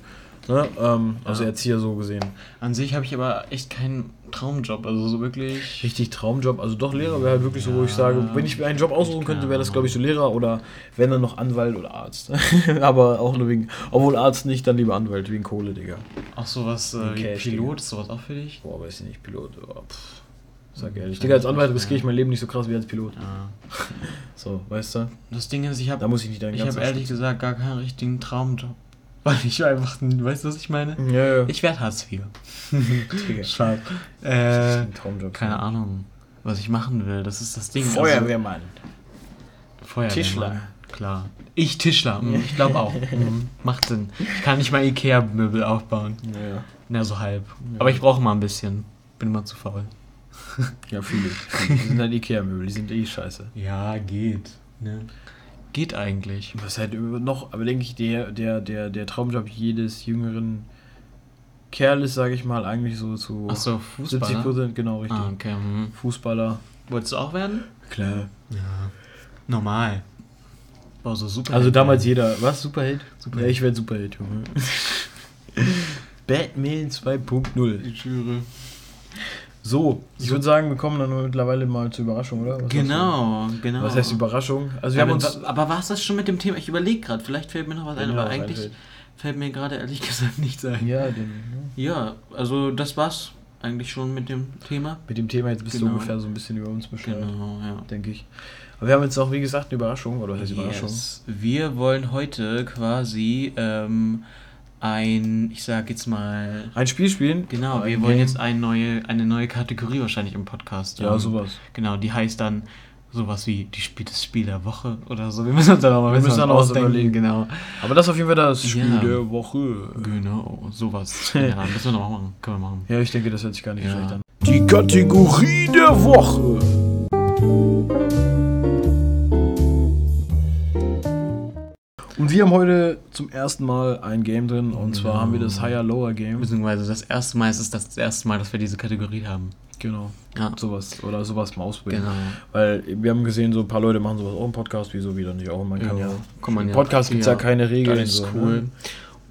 Ne? Ähm, also Ja. Erzieher so gesehen. An sich habe ich aber echt keinen Traumjob, also so wirklich. Richtig Traumjob. Also doch Lehrer wäre halt wirklich so, wo Ja. ich sage, wenn ich mir einen Job aussuchen könnte, wäre das glaube ich so Lehrer oder wenn dann noch Anwalt oder Arzt. aber auch nur wegen, obwohl Arzt nicht, dann lieber Anwalt, wegen Kohle, Digga. Auch sowas äh, wie Cash, Pilot, ist sowas auch für dich? Boah, weiß ich nicht, Pilot. Oh, pff. Sag ehrlich. Digga, als Anwalt riskiere ich mein Leben nicht so krass wie als Pilot. Ja. So, weißt du? Das Ding ist, ich habe Da muss ich nicht deinen ich habe ehrlich gesagt gar keinen richtigen Traumjob. Weil ich einfach, weißt du, was ich meine? Ja, ja. Ich werde Hartz IV. Schade. Äh, keine Ahnung, was ich machen will. Das ist das Ding. Feuerwehrmann. Also, Feuerwehrmann. Tischler. Klar. Ich Tischler. Ich glaube auch. Mm, Macht Sinn. Ich kann nicht mal Ikea-Möbel aufbauen. Ja, ja. Na, so halb. Aber ich brauche mal ein bisschen. Bin immer zu faul. Ja, viele. Die sind halt Ikea-Möbel, die sind eh scheiße. Ja, geht. Ne? Geht eigentlich. Was halt noch, aber denke ich, der, der, der, der Traumjob jedes jüngeren Kerles, sage ich mal, eigentlich so zu Achso, 70 Fußballer? Prozent, genau richtig. Ah, okay. hm. Fußballer. Wolltest du auch werden? Klar. Ja. Normal. Boah, so super. Also damals jeder. Was? Superheld? Superheld. Ja, ich werde Superheld, Junge. Batman 2.0. Ich schwöre. So, ich würde sagen, wir kommen dann mittlerweile mal zur Überraschung, oder? Was Genau, genau. du? Was heißt Überraschung? Also wir Ja, haben aber, uns... aber war es das schon mit dem Thema? Ich überlege gerade, vielleicht fällt mir noch was ein, mir aber eigentlich einfällt. fällt mir gerade ehrlich gesagt nichts ein. Ja, den, Ja, also das war's eigentlich schon mit dem Thema. mit dem Thema jetzt bist du Genau. ungefähr so ein bisschen über uns Bescheid, Genau, ja. denke ich. Aber wir haben jetzt auch, wie gesagt, eine Überraschung, oder was heißt Überraschung? Yes. Wir wollen heute quasi ähm, ein, ich sag jetzt mal, Ein Spiel spielen? genau, wir wollen jetzt eine neue, eine neue Kategorie wahrscheinlich im Podcast. Ja, sowas. Genau, die heißt dann sowas wie die Spiel, das Spiel der Woche oder so. Wir müssen uns da noch mal Wir müssen da noch was ausdenken, überlegen. Genau. Aber das ist auf jeden Fall das Spiel Ja. der Woche. Genau, sowas. ja, müssen wir noch machen. Können wir machen. Ja, ich denke, das hört sich gar nicht Ja. schlecht an. Die Kategorie der Woche. Und wir haben heute zum ersten Mal ein Game drin, und zwar haben wir das Higher-Lower Game. Beziehungsweise das erste Mal ist es das erste Mal, dass wir diese Kategorie haben. Genau. Ja. Sowas, oder sowas mal ausprobieren. Genau. Weil wir haben gesehen, so ein paar Leute machen sowas auch im Podcast, wieso wieder nicht auch? Man kann ja. kann man Im ja. Podcast gibt es ja, keine Regeln. Das ist so, cool. Ne?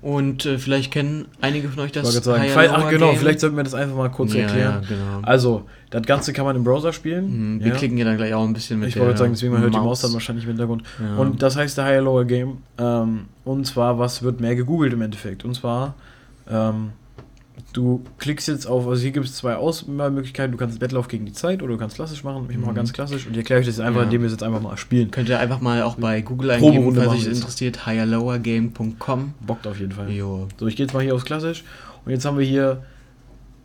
Und äh, vielleicht kennen einige von euch Ich das. gerade sagen, vielleicht, ach genau, Game. vielleicht sollten wir das einfach mal kurz ja, erklären. Ja, genau. Also, das Ganze kann man im Browser spielen. Mhm, wir ja. klicken ja dann gleich auch ein bisschen mit Ich wollte sagen, deswegen man hört die Maus dann wahrscheinlich im Hintergrund. Und das heißt der Higher Lower Game. Ähm, und zwar, was wird mehr gegoogelt im Endeffekt? Und zwar, ähm, du klickst jetzt auf, also hier gibt es zwei Auswahlmöglichkeiten. Du kannst Wettlauf gegen die Zeit oder du kannst klassisch machen. Ich mache mal Mhm. ganz klassisch und ich erkläre euch das jetzt einfach, Ja. indem wir es jetzt einfach mal spielen. Könnt ihr einfach mal auch bei Google eingeben, falls euch interessiert. higherlowergame.com. Bockt auf jeden Fall. Jo. So, ich gehe jetzt mal hier aufs klassisch. Und jetzt haben wir hier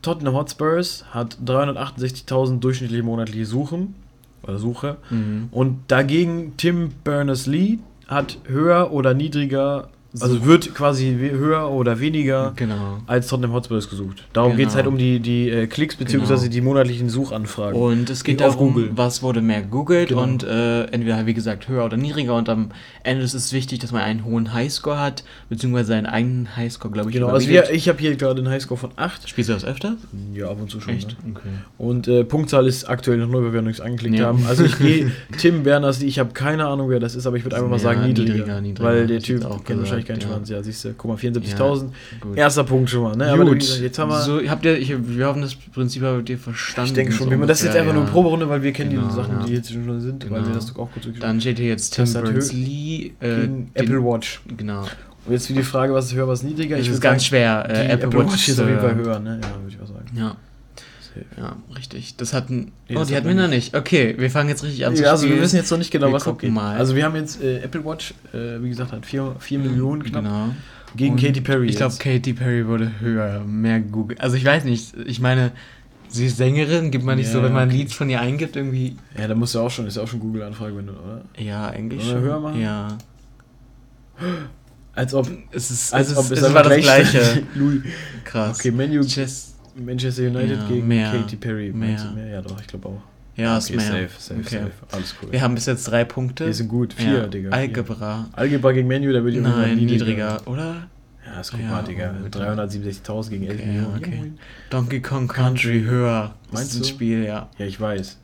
Tottenham Hotspurs hat 368.000 durchschnittliche monatliche Suchen. Oder Suche. Mhm. Und dagegen Tim Berners-Lee hat höher oder niedriger, also wird quasi höher oder weniger Genau. als Tottenham Hotspurs gesucht. Darum Genau. geht es halt um die, die äh, Klicks bzw. Genau. die monatlichen Suchanfragen. Und es geht darum, Google. was wurde mehr gegoogelt Genau. und äh, entweder, wie gesagt, höher oder niedriger. Und am Ende ist es wichtig, dass man einen hohen Highscore hat, beziehungsweise seinen eigenen Highscore, glaube ich. genau, also wir, ich habe hier gerade einen Highscore von 8. Spielst du das öfter? Ja, ab und zu schon. Ne? Okay. Und äh, Punktzahl ist aktuell noch null, weil wir noch nichts angeklickt Ja. haben. Also ich gehe Tim Berners-Lee, ich habe keine Ahnung, wer das ist, aber ich würde einfach mal Ja, sagen niedriger. niedriger, niedriger, weil der Typ auch wahrscheinlich keinen ja. Schwanz. Ja, siehst du, guck mal, 74.000. Gut. Erster Punkt schon mal. Ne? Aber Gut. gesagt, jetzt haben wir... so, habt ihr, ich, wir hoffen, das Prinzip habt ihr verstanden. Ich denke schon, so wir- das ist jetzt einfach nur eine ja. Proberunde, weil wir kennen Genau, die Sachen, ja. die jetzt schon sind, weil Genau. wir das auch kurz Dann steht hier jetzt Tim Berners-Lee äh, Apple Watch. Genau. Und jetzt wie die Frage, was ist höher, was niedriger? Das Ich ist ganz sagen, schwer. Äh, Apple, Watch ist auf jeden Fall höher, ne? Ja, würde ich auch sagen. Ja. Ja, richtig. Das hatten. Nee, oh, das die hat hatten wir noch nicht. Okay, wir fangen jetzt richtig an Ja, also wir spielen. wissen jetzt noch nicht genau, Wir was abgeht. mal. Also wir haben jetzt äh, Apple Watch, äh, wie gesagt, hat 4 Millionen knapp Genau. gegen Und Katy Perry. Ich glaube. Katy Perry wurde höher, mehr gegoogelt. Also ich weiß nicht, ich meine, sie ist Sängerin, gibt man nicht Ja, so, wenn man ein. Lied von ihr eingibt, irgendwie. Ja, da musst du auch schon, ist ja auch schon Google-Anfrage, wenn du, oder? Ja, eigentlich wir schon. höher machen? Ja. Als ob, Es ist, als es, ob es es war das gleich- gleiche. Louis. Krass. Okay, Menu Chess. Manchester United Ja, gegen mehr, Katy Perry. Mehr. mehr? Ja, doch, ich glaube auch. Ja, okay, ist mehr. safe, safe, Okay. safe. Alles cool. Wir haben bis jetzt drei Punkte. Die sind gut. Vier, ja. Digga. Algebra. Algebra gegen Menu, da würde ich Nein, niedriger, oder? Ja, ist guck Ja, mal, Digga. oh, bitte. 367.000 gegen 11 Okay, Millionen. okay. Donkey Kong Country höher. Das Meinst ist ein du? Spiel, ja. Ja, ich weiß.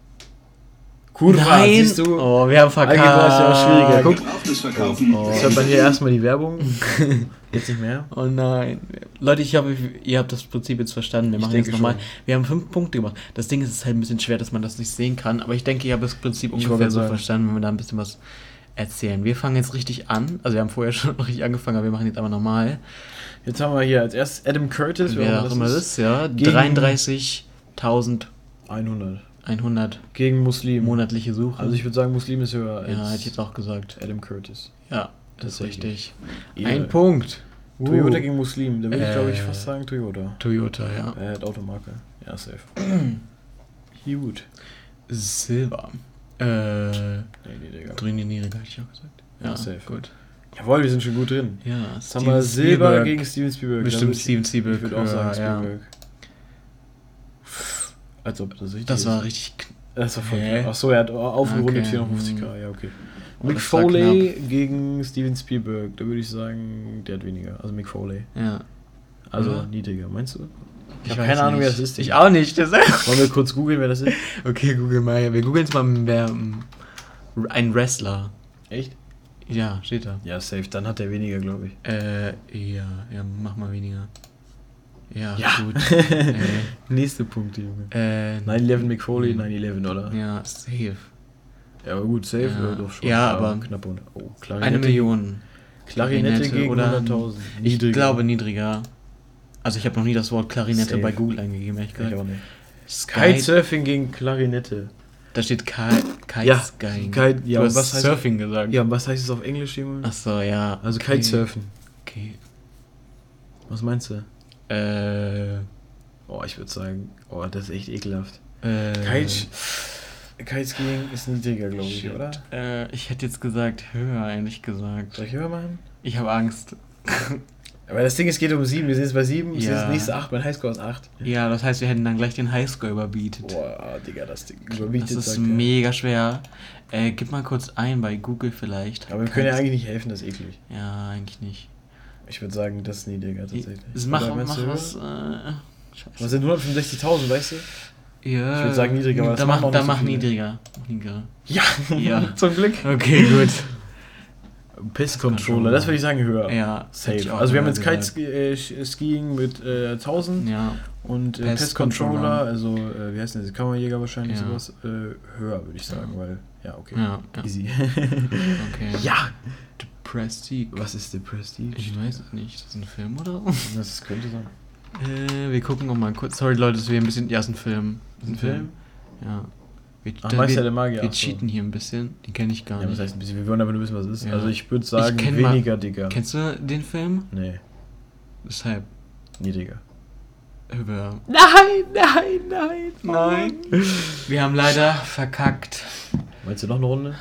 Kurva, Nein! siehst du? Oh, wir haben verkackt. Algebra ist ja auch schwieriger. Guck, das oh. jetzt hat man hier erstmal die Werbung. Jetzt nicht mehr. Oh nein. Leute, ich habe, ihr habt das Prinzip jetzt verstanden. Wir machen jetzt nochmal. Wir haben fünf Punkte gemacht. Das Ding ist, es ist halt ein bisschen schwer, dass man das nicht sehen kann. Aber ich denke, ihr habt das Prinzip Ich ungefähr so sagen. verstanden, wenn wir da ein bisschen was erzählen. Wir fangen jetzt richtig an. Also wir haben vorher schon richtig angefangen, aber wir machen jetzt aber normal. Jetzt haben wir hier als erstes Adam Curtis. Wer auch auch immer das ist, ja. Gegen- 33.000. 100. 100 Gegen Muslim. monatliche Suche. Also ich würde sagen, Muslim ist höher als ja, hätte ich jetzt auch gesagt. Adam Curtis. Ja, das ist Tatsächlich. richtig. Ehre. Ein Punkt. Toyota Uh. gegen Muslim. Da würde ich, glaube ich, Äh. fast sagen Toyota. Toyota, ja. Er hat Automarke. Ja, safe. Gut. Silber. Äh, Nee, nee, Digga. drin die Niedrige, hätte ich auch gesagt. Ja, safe. Gut. Jawohl, wir sind schon gut drin. Ja, Jetzt haben wir Silber gegen Steven Spielberg. Bestimmt Steven Spielberg. Ich würde auch sagen ja. Spielberg. Als ob das richtig Das ist. war richtig. Das war voll knapp. Achso, er hat aufgerundet Okay, 450k. hm. Ja, okay. Oh, Mick Foley gegen Steven Spielberg. Da würde ich sagen, der hat weniger. Also Mick Foley. Ja. Also Oder? niedriger. Meinst du? Ich habe weiß keine Ahnung, wer das ist. Ich auch nicht. Das Wollen wir kurz googeln, wer das ist? okay, google mal. Wir googeln es mal, wer. ähm, Ein Wrestler. Echt? Ja, steht da. Ja, safe. Dann hat er weniger, glaube ich. Äh, ja, ja, mach mal weniger. Ja, Ja. gut. äh, Nächste Punkt, Junge. äh, 9-11 Mick Foley, Mhm. 9-11, oder? Ja, safe. Ja, aber gut, safe. Ja. Doch schon. Ja, aber- Knapp unter. Oh, Eine Klarinette. Million. Klarinette Klarinette gegen oder- 100.000. Ich glaube niedriger. Also ich habe noch nie das Wort Klarinette Safe. bei Google eingegeben, ehrlich Ich gesagt. auch nicht. Kitesurfing gegen Klarinette. da steht Ki Kite Ja. Kite- ja, du hast was heißt- Surfing gesagt. Ja, was heißt es auf Englisch, Junge? Ach so, ja. Also okay. Kitesurfen. Okay. Was meinst du? Äh, Oh, ich würde sagen, oh, das ist echt ekelhaft. äh, Kite, Kiteskiing ist niedriger, glaube ich, shit. oder? Äh, ich hätte jetzt gesagt höher, ehrlich gesagt. Soll ich höher machen? Ich habe Angst. Aber das Ding, es geht um 7. Wir sind jetzt bei 7. Es ist Ja. das nächste 8. Mein Highscore ist 8. Ja, das heißt, wir hätten dann gleich den Highscore überbietet. Boah, Digga, das Ding das überbietet. ist sagt er. mega schwer. Äh, gib mal kurz ein bei Google vielleicht. Aber wir können ja eigentlich nicht helfen, das ist eklig. Ja, eigentlich nicht. Ich würde sagen, das ist niedriger tatsächlich. Ich, mach Oder mach was. Äh. Was sind 165.000, weißt du? Ja. Ich würd sagen niedriger, aber machen mach, nicht so mach niedriger. Niedriger. Ja, Ja. zum Glück. Okay, gut. Piss Controller, das würde ich sagen höher. Ja, Safe. Also wir haben jetzt. Kite-Skiing mit äh, 1000 Ja, und äh, Pest Pest Controller, Controller. also äh, wie heißt denn das, Kammerjäger wahrscheinlich Ja. sowas, äh, höher würde ich sagen, weil, ja, okay. ja, ja. Easy. Okay. ja! The Prestige. Was ist der Prestige? Ich weiß es nicht. Ist das ein Film oder? Das könnte sein. äh, wir gucken noch mal kurz. Sorry Leute, dass wir ein bisschen. Ja, ist ein Film. Ist Ein Film? Ja. Wir, Ach, da- Meister wir, der Magier. wir so. cheaten hier ein bisschen. Die kenne ich gar Ja, was nicht. heißt ein bisschen? Wir wollen aber nur wissen, was es ist. Ja. Also ich würde sagen, mal- weniger, Digga. Kennst du den Film? Nee, Deshalb. niedriger. Über. Nein, nein, nein, Nein. Wir haben leider verkackt. Meinst du noch eine Runde?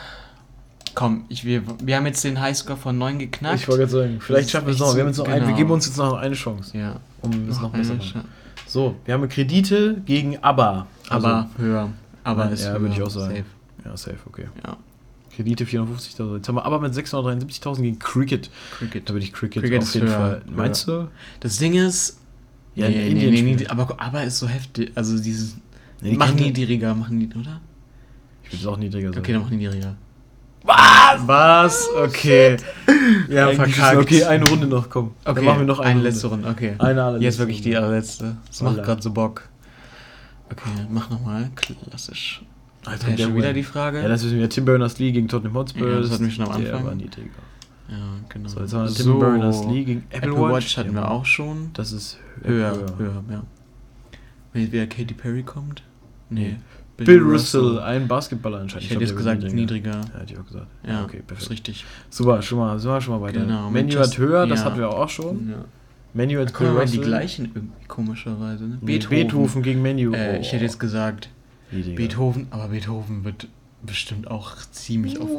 Komm, ich, wir, wir haben jetzt den Highscore von 9 geknackt. Ich wollte gerade sagen, vielleicht schaffen wir es noch. Wir, haben jetzt noch ein, wir genau. geben uns jetzt noch eine Chance, Ja. um es noch besser eine zu machen. So, wir haben Kredite gegen ABBA. Also- Aber höher. Aber Nein, ist ja, würde ich auch sagen. Safe. Ja, safe, okay. Ja. Kredite 450.000. Jetzt haben wir aber mit 673.000 gegen Cricket. Cricket. Da würde ich Cricket, Cricket auf jeden höher, Fall. Meinst du? Das Ding ist. Ja, nee, in nee, Indien nee, spielen. aber, aber ist so heftig. Also dieses. Nee, die mach kennen- niedriger, mach niedriger, oder? Ich würde es auch niedriger sagen. Okay, dann mach niedriger. Was? Was? Okay. Wir haben ist- verkackt. Okay, eine Runde noch, komm. Okay, Dann machen wir noch eine, eine letzte Runde. Okay. Eine allerletzte Jetzt wirklich die allerletzte. Das macht Voila. gerade so Bock. Okay, mach nochmal. Klassisch. Alter, der schon wieder die Frage? Ja, das wissen wir. Tim Berners-Lee gegen Tottenham Hotspur. Ja, das hatten wir schon am Der Anfang. war niedriger. Ja, genau. So, jetzt haben wir Tim Berners-Lee gegen Apple, Apple Watch, hatten wir auch schon. Das ist Höher, höher, ja. Wenn jetzt wieder Katy Perry kommt? Nee. Bill Russell, ein Basketballer anscheinend. Ich hätte jetzt gesagt niedriger. Ja, hätte ich auch gesagt. Ja, okay, Ist perfekt. richtig. Super, schon mal, sind wir schon mal weiter. Genau, Menu hat höher, das ja. hatten wir auch schon. Ja. Menu hat Bill die Russell. gleichen irgendwie komischerweise. Ne? Nee, Beethoven. gegen Menu. Äh, Oh. ich hätte jetzt gesagt Niedriger. Beethoven, aber Beethoven wird bestimmt auch ziemlich oft.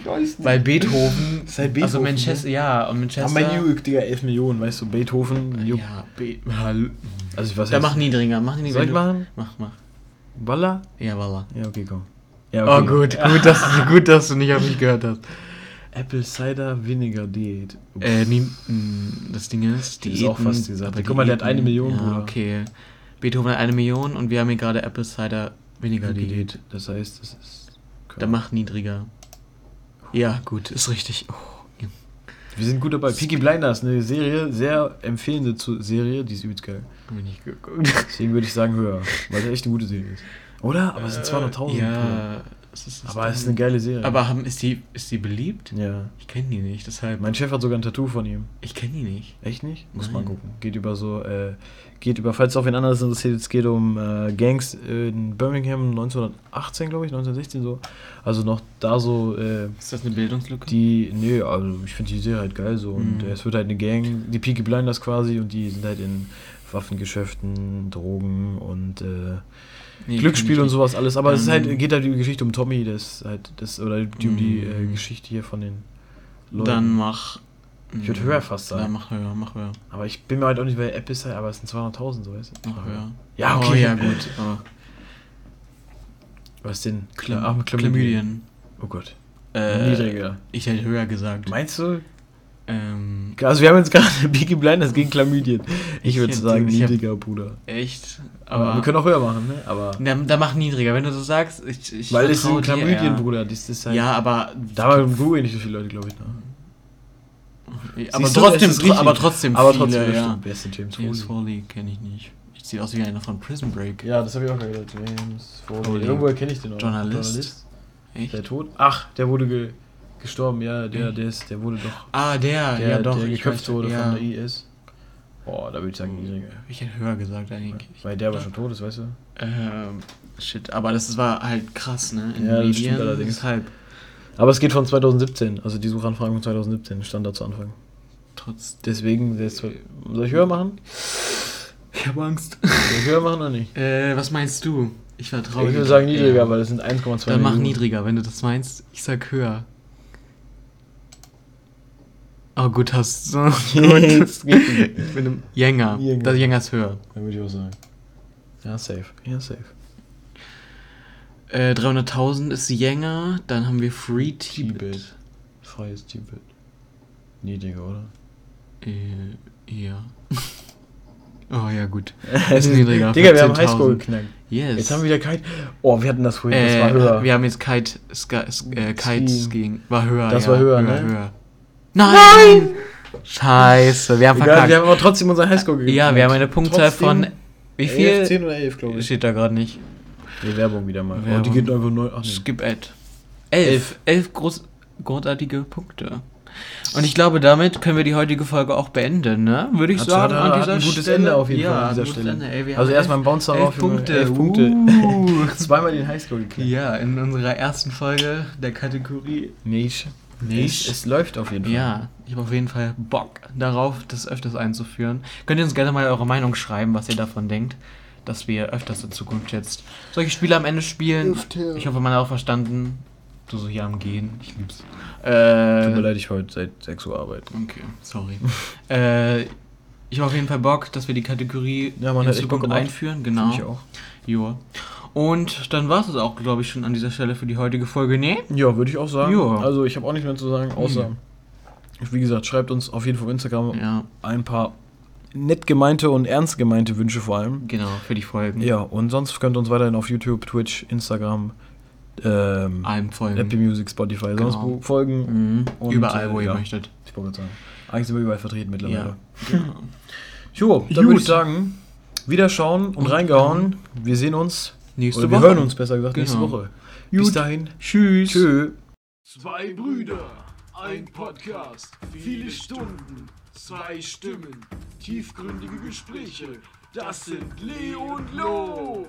Ich weiß nicht. Weil Beethoven, ist halt also Beethoven, Manchester, ja, und Manchester. Menu, Digga, 11 Millionen, weißt du, Beethoven. Ja, Be Also, was Da heißt- mach niedriger, mach niedriger. Soll ich machen? Mach, mach. Walla? Ja, voilà. Ja, okay, komm. Ja, Oh, gut, gut, dass, gut, dass du nicht auf mich gehört hast. Apple Cider Vinegar Diät. Ups. Äh, nie, mh, das Ding ist, Die die ist auch fast gesagt. Guck mal, der hat eine Million, Ja, Bruder. okay. Beethoven hat eine Million und wir haben hier gerade Apple Cider Vinegar Diät. Diät. Das heißt, das ist. Dann mach niedriger. Ja, gut, ist richtig. Oh. Wir sind gut dabei. Peaky Blinders, eine Serie, sehr empfehlende Serie, die ist übelst geil. hab ich nicht geguckt. Deswegen würde ich sagen höher, weil das echt eine gute Serie ist. Oder? Aber es sind 200.000. Bruder. Ja, Was ist das Aber es ist eine geile Serie. Aber haben, ist, die, ist die beliebt? ja. Ich kenne die nicht, deshalb. Mein Chef hat sogar ein Tattoo von ihm. ich kenne die nicht. Echt nicht? Muss Nein. man gucken. Geht über so, äh, geht über, falls auch wen anderes interessiert, es geht um äh, Gangs in Birmingham 1918, glaube ich, 1916 so. Also noch da so, äh, Ist das eine Bildungslücke? die, nee, also ich finde die Serie halt geil so. Und Mhm. es wird halt eine Gang, die Peaky Blinders quasi, und die sind halt in Waffengeschäften, Drogen und äh, Nee, Glücksspiel und sowas alles. Aber es halt, Ähm. geht halt um die Geschichte um Tommy, das halt, das, oder die, um die äh, Mhm. Geschichte hier von den. Leuten. Dann mach. Ich würd höher fast sagen. Ja, mach höher, mach höher. aber ich bin mir halt auch nicht, weil App ist halt, aber es sind 200.000, so weißt du. Mach höher. Ja, Oh, okay. ja, gut. Oh. Was denn? Chlam Chlamydien. Oh Gott. Äh, Niedriger. Ich hätte höher gesagt. Meinst du? Ähm, Also wir haben jetzt gerade Peaky Blinders gegen Chlamydien. Ich Ich würde sagen niedriger, Bruder. echt? Aber, Aber. wir können auch höher machen, ne? Aber da, da mach niedriger, wenn du so sagst. Ich, ich weil es sind Chlamydien, ja. Bruder. Das ist halt. Ja, aber. Da googeln nicht so viele Leute, glaube ich. Ne? aber, Siehst du, trotzdem, richtig. aber trotzdem. Aber viele, trotzdem, ja. denn James James Foley? Kenne ich nicht. Ich sieht aus wie einer von Prison Break. Ja, das habe ich auch gehört. James Foley. Irgendwoher kenne ich den auch. Journalist. Echt? Der tot? Ach, der wurde ge gestorben. Ja, der, der ist, der wurde doch. Ah, der, Der, ja doch. der geköpft wurde ja. von der IS. Boah, da würde ich sagen niedriger. Ich hätte höher gesagt eigentlich. Weil der aber schon tot ist, weißt du? Ähm, shit, aber das war halt krass, ne? Ja, das stimmt allerdings. Deshalb, Aber es geht von 2017, also die Suchanfragen von 2017 stand da zu Anfang. trotz. Deswegen, soll ich höher machen? Ich habe Angst. Soll ich höher machen oder nicht? Äh, was meinst du? Ich vertraue ich würde sagen niedriger, Ja. weil das sind 1,2 Dann mach niedriger, wenn du das meinst. Ich sag höher. Oh gut, hast du. Nicht. ich bin im Jänger. Jänger. Das Jänger ist höher. Dann würde ich auch sagen. Ja, safe. Ja, safe. Äh, 300.000 ist Jänger. Dann haben wir Free Tibet. Tibet. Freies Tibet. Niedriger, oder? Äh, ja. oh ja, gut. Ist niedriger. Digga, wir haben 14.000. Highschool geknackt. Yes. Jetzt haben wir wieder Kite. Oh, wir hatten das vorhin, das äh, war höher. Wir haben jetzt Kite, Ska, Sk- äh, Kite Skiing. War höher. Das ja, war höher, ne? Höher. Nein! Scheiße, wir haben Egal, verkackt. wir haben aber trotzdem unser Highschool geknackt. ja, wir haben eine Punktzahl Trotzdem von. Wie 11, viel? 10 oder 11, glaube ich. Steht da gerade nicht. Nee, Werbung wieder mal. Oh, Werbung. die geht einfach neu. Ach, nee. Skip Ad. Elf. Elf groß, großartige Punkte. Und ich glaube, damit können wir die heutige Folge auch beenden, ne? Würde ich Hat- sagen, hat- an hat dieser ein gutes Stelle. Ende auf jeden ja, Fall an dieser Stelle. Ende. Ey, Also erstmal ein Bounce elf darauf. Junge. Punkte. Elf Punkte. Uh. Zweimal den Highschool geknackt. ja, in unserer ersten Folge der Kategorie Nicht. Nicht. Es, es läuft auf jeden Fall. Ja, ich habe auf jeden Fall Bock darauf, das öfters einzuführen. Könnt ihr uns gerne mal eure Meinung schreiben, was ihr davon denkt, dass wir öfters in Zukunft jetzt solche Spiele am Ende spielen. Ich hoffe, man hat auch verstanden. Du so hier am Gehen, ich lieb's. Tut mir Äh, leid, ich heute seit 6 Uhr arbeiten. okay, sorry. äh, ich habe auf jeden Fall Bock, dass wir die Kategorie Ja, man in Zukunft einführen. Genau. Ich auch. Joa. Und dann war es auch, glaube ich, schon an dieser Stelle für die heutige Folge. Nee? Ja, würde ich auch sagen. Ja. Also ich habe auch nicht mehr zu sagen, außer, wie gesagt, schreibt uns auf jeden Fall auf Instagram Ja, ein paar nett gemeinte und ernst gemeinte Wünsche vor allem. genau, für die Folgen. Ja, und sonst könnt ihr uns weiterhin auf YouTube, Twitch, Instagram, ähm, Allem Folgen. Apple Music, Spotify, sonst Genau. wo folgen. Mhm. Und, Überall, äh, wo ihr ja. möchtet. Ich wollte sagen. Eigentlich sind wir überall vertreten mittlerweile. Ja. Jo, dann würde ich sagen, wieder schauen und reingehauen. Wir sehen uns, Nächste oder wir Woche. hören uns besser gesagt nächste Genau. Woche. Bis Gut. dahin. Tschüss. Tschö. Zwei Brüder, ein Podcast, viele Stunden, zwei Stimmen, tiefgründige Gespräche. Das sind Leo und Lo.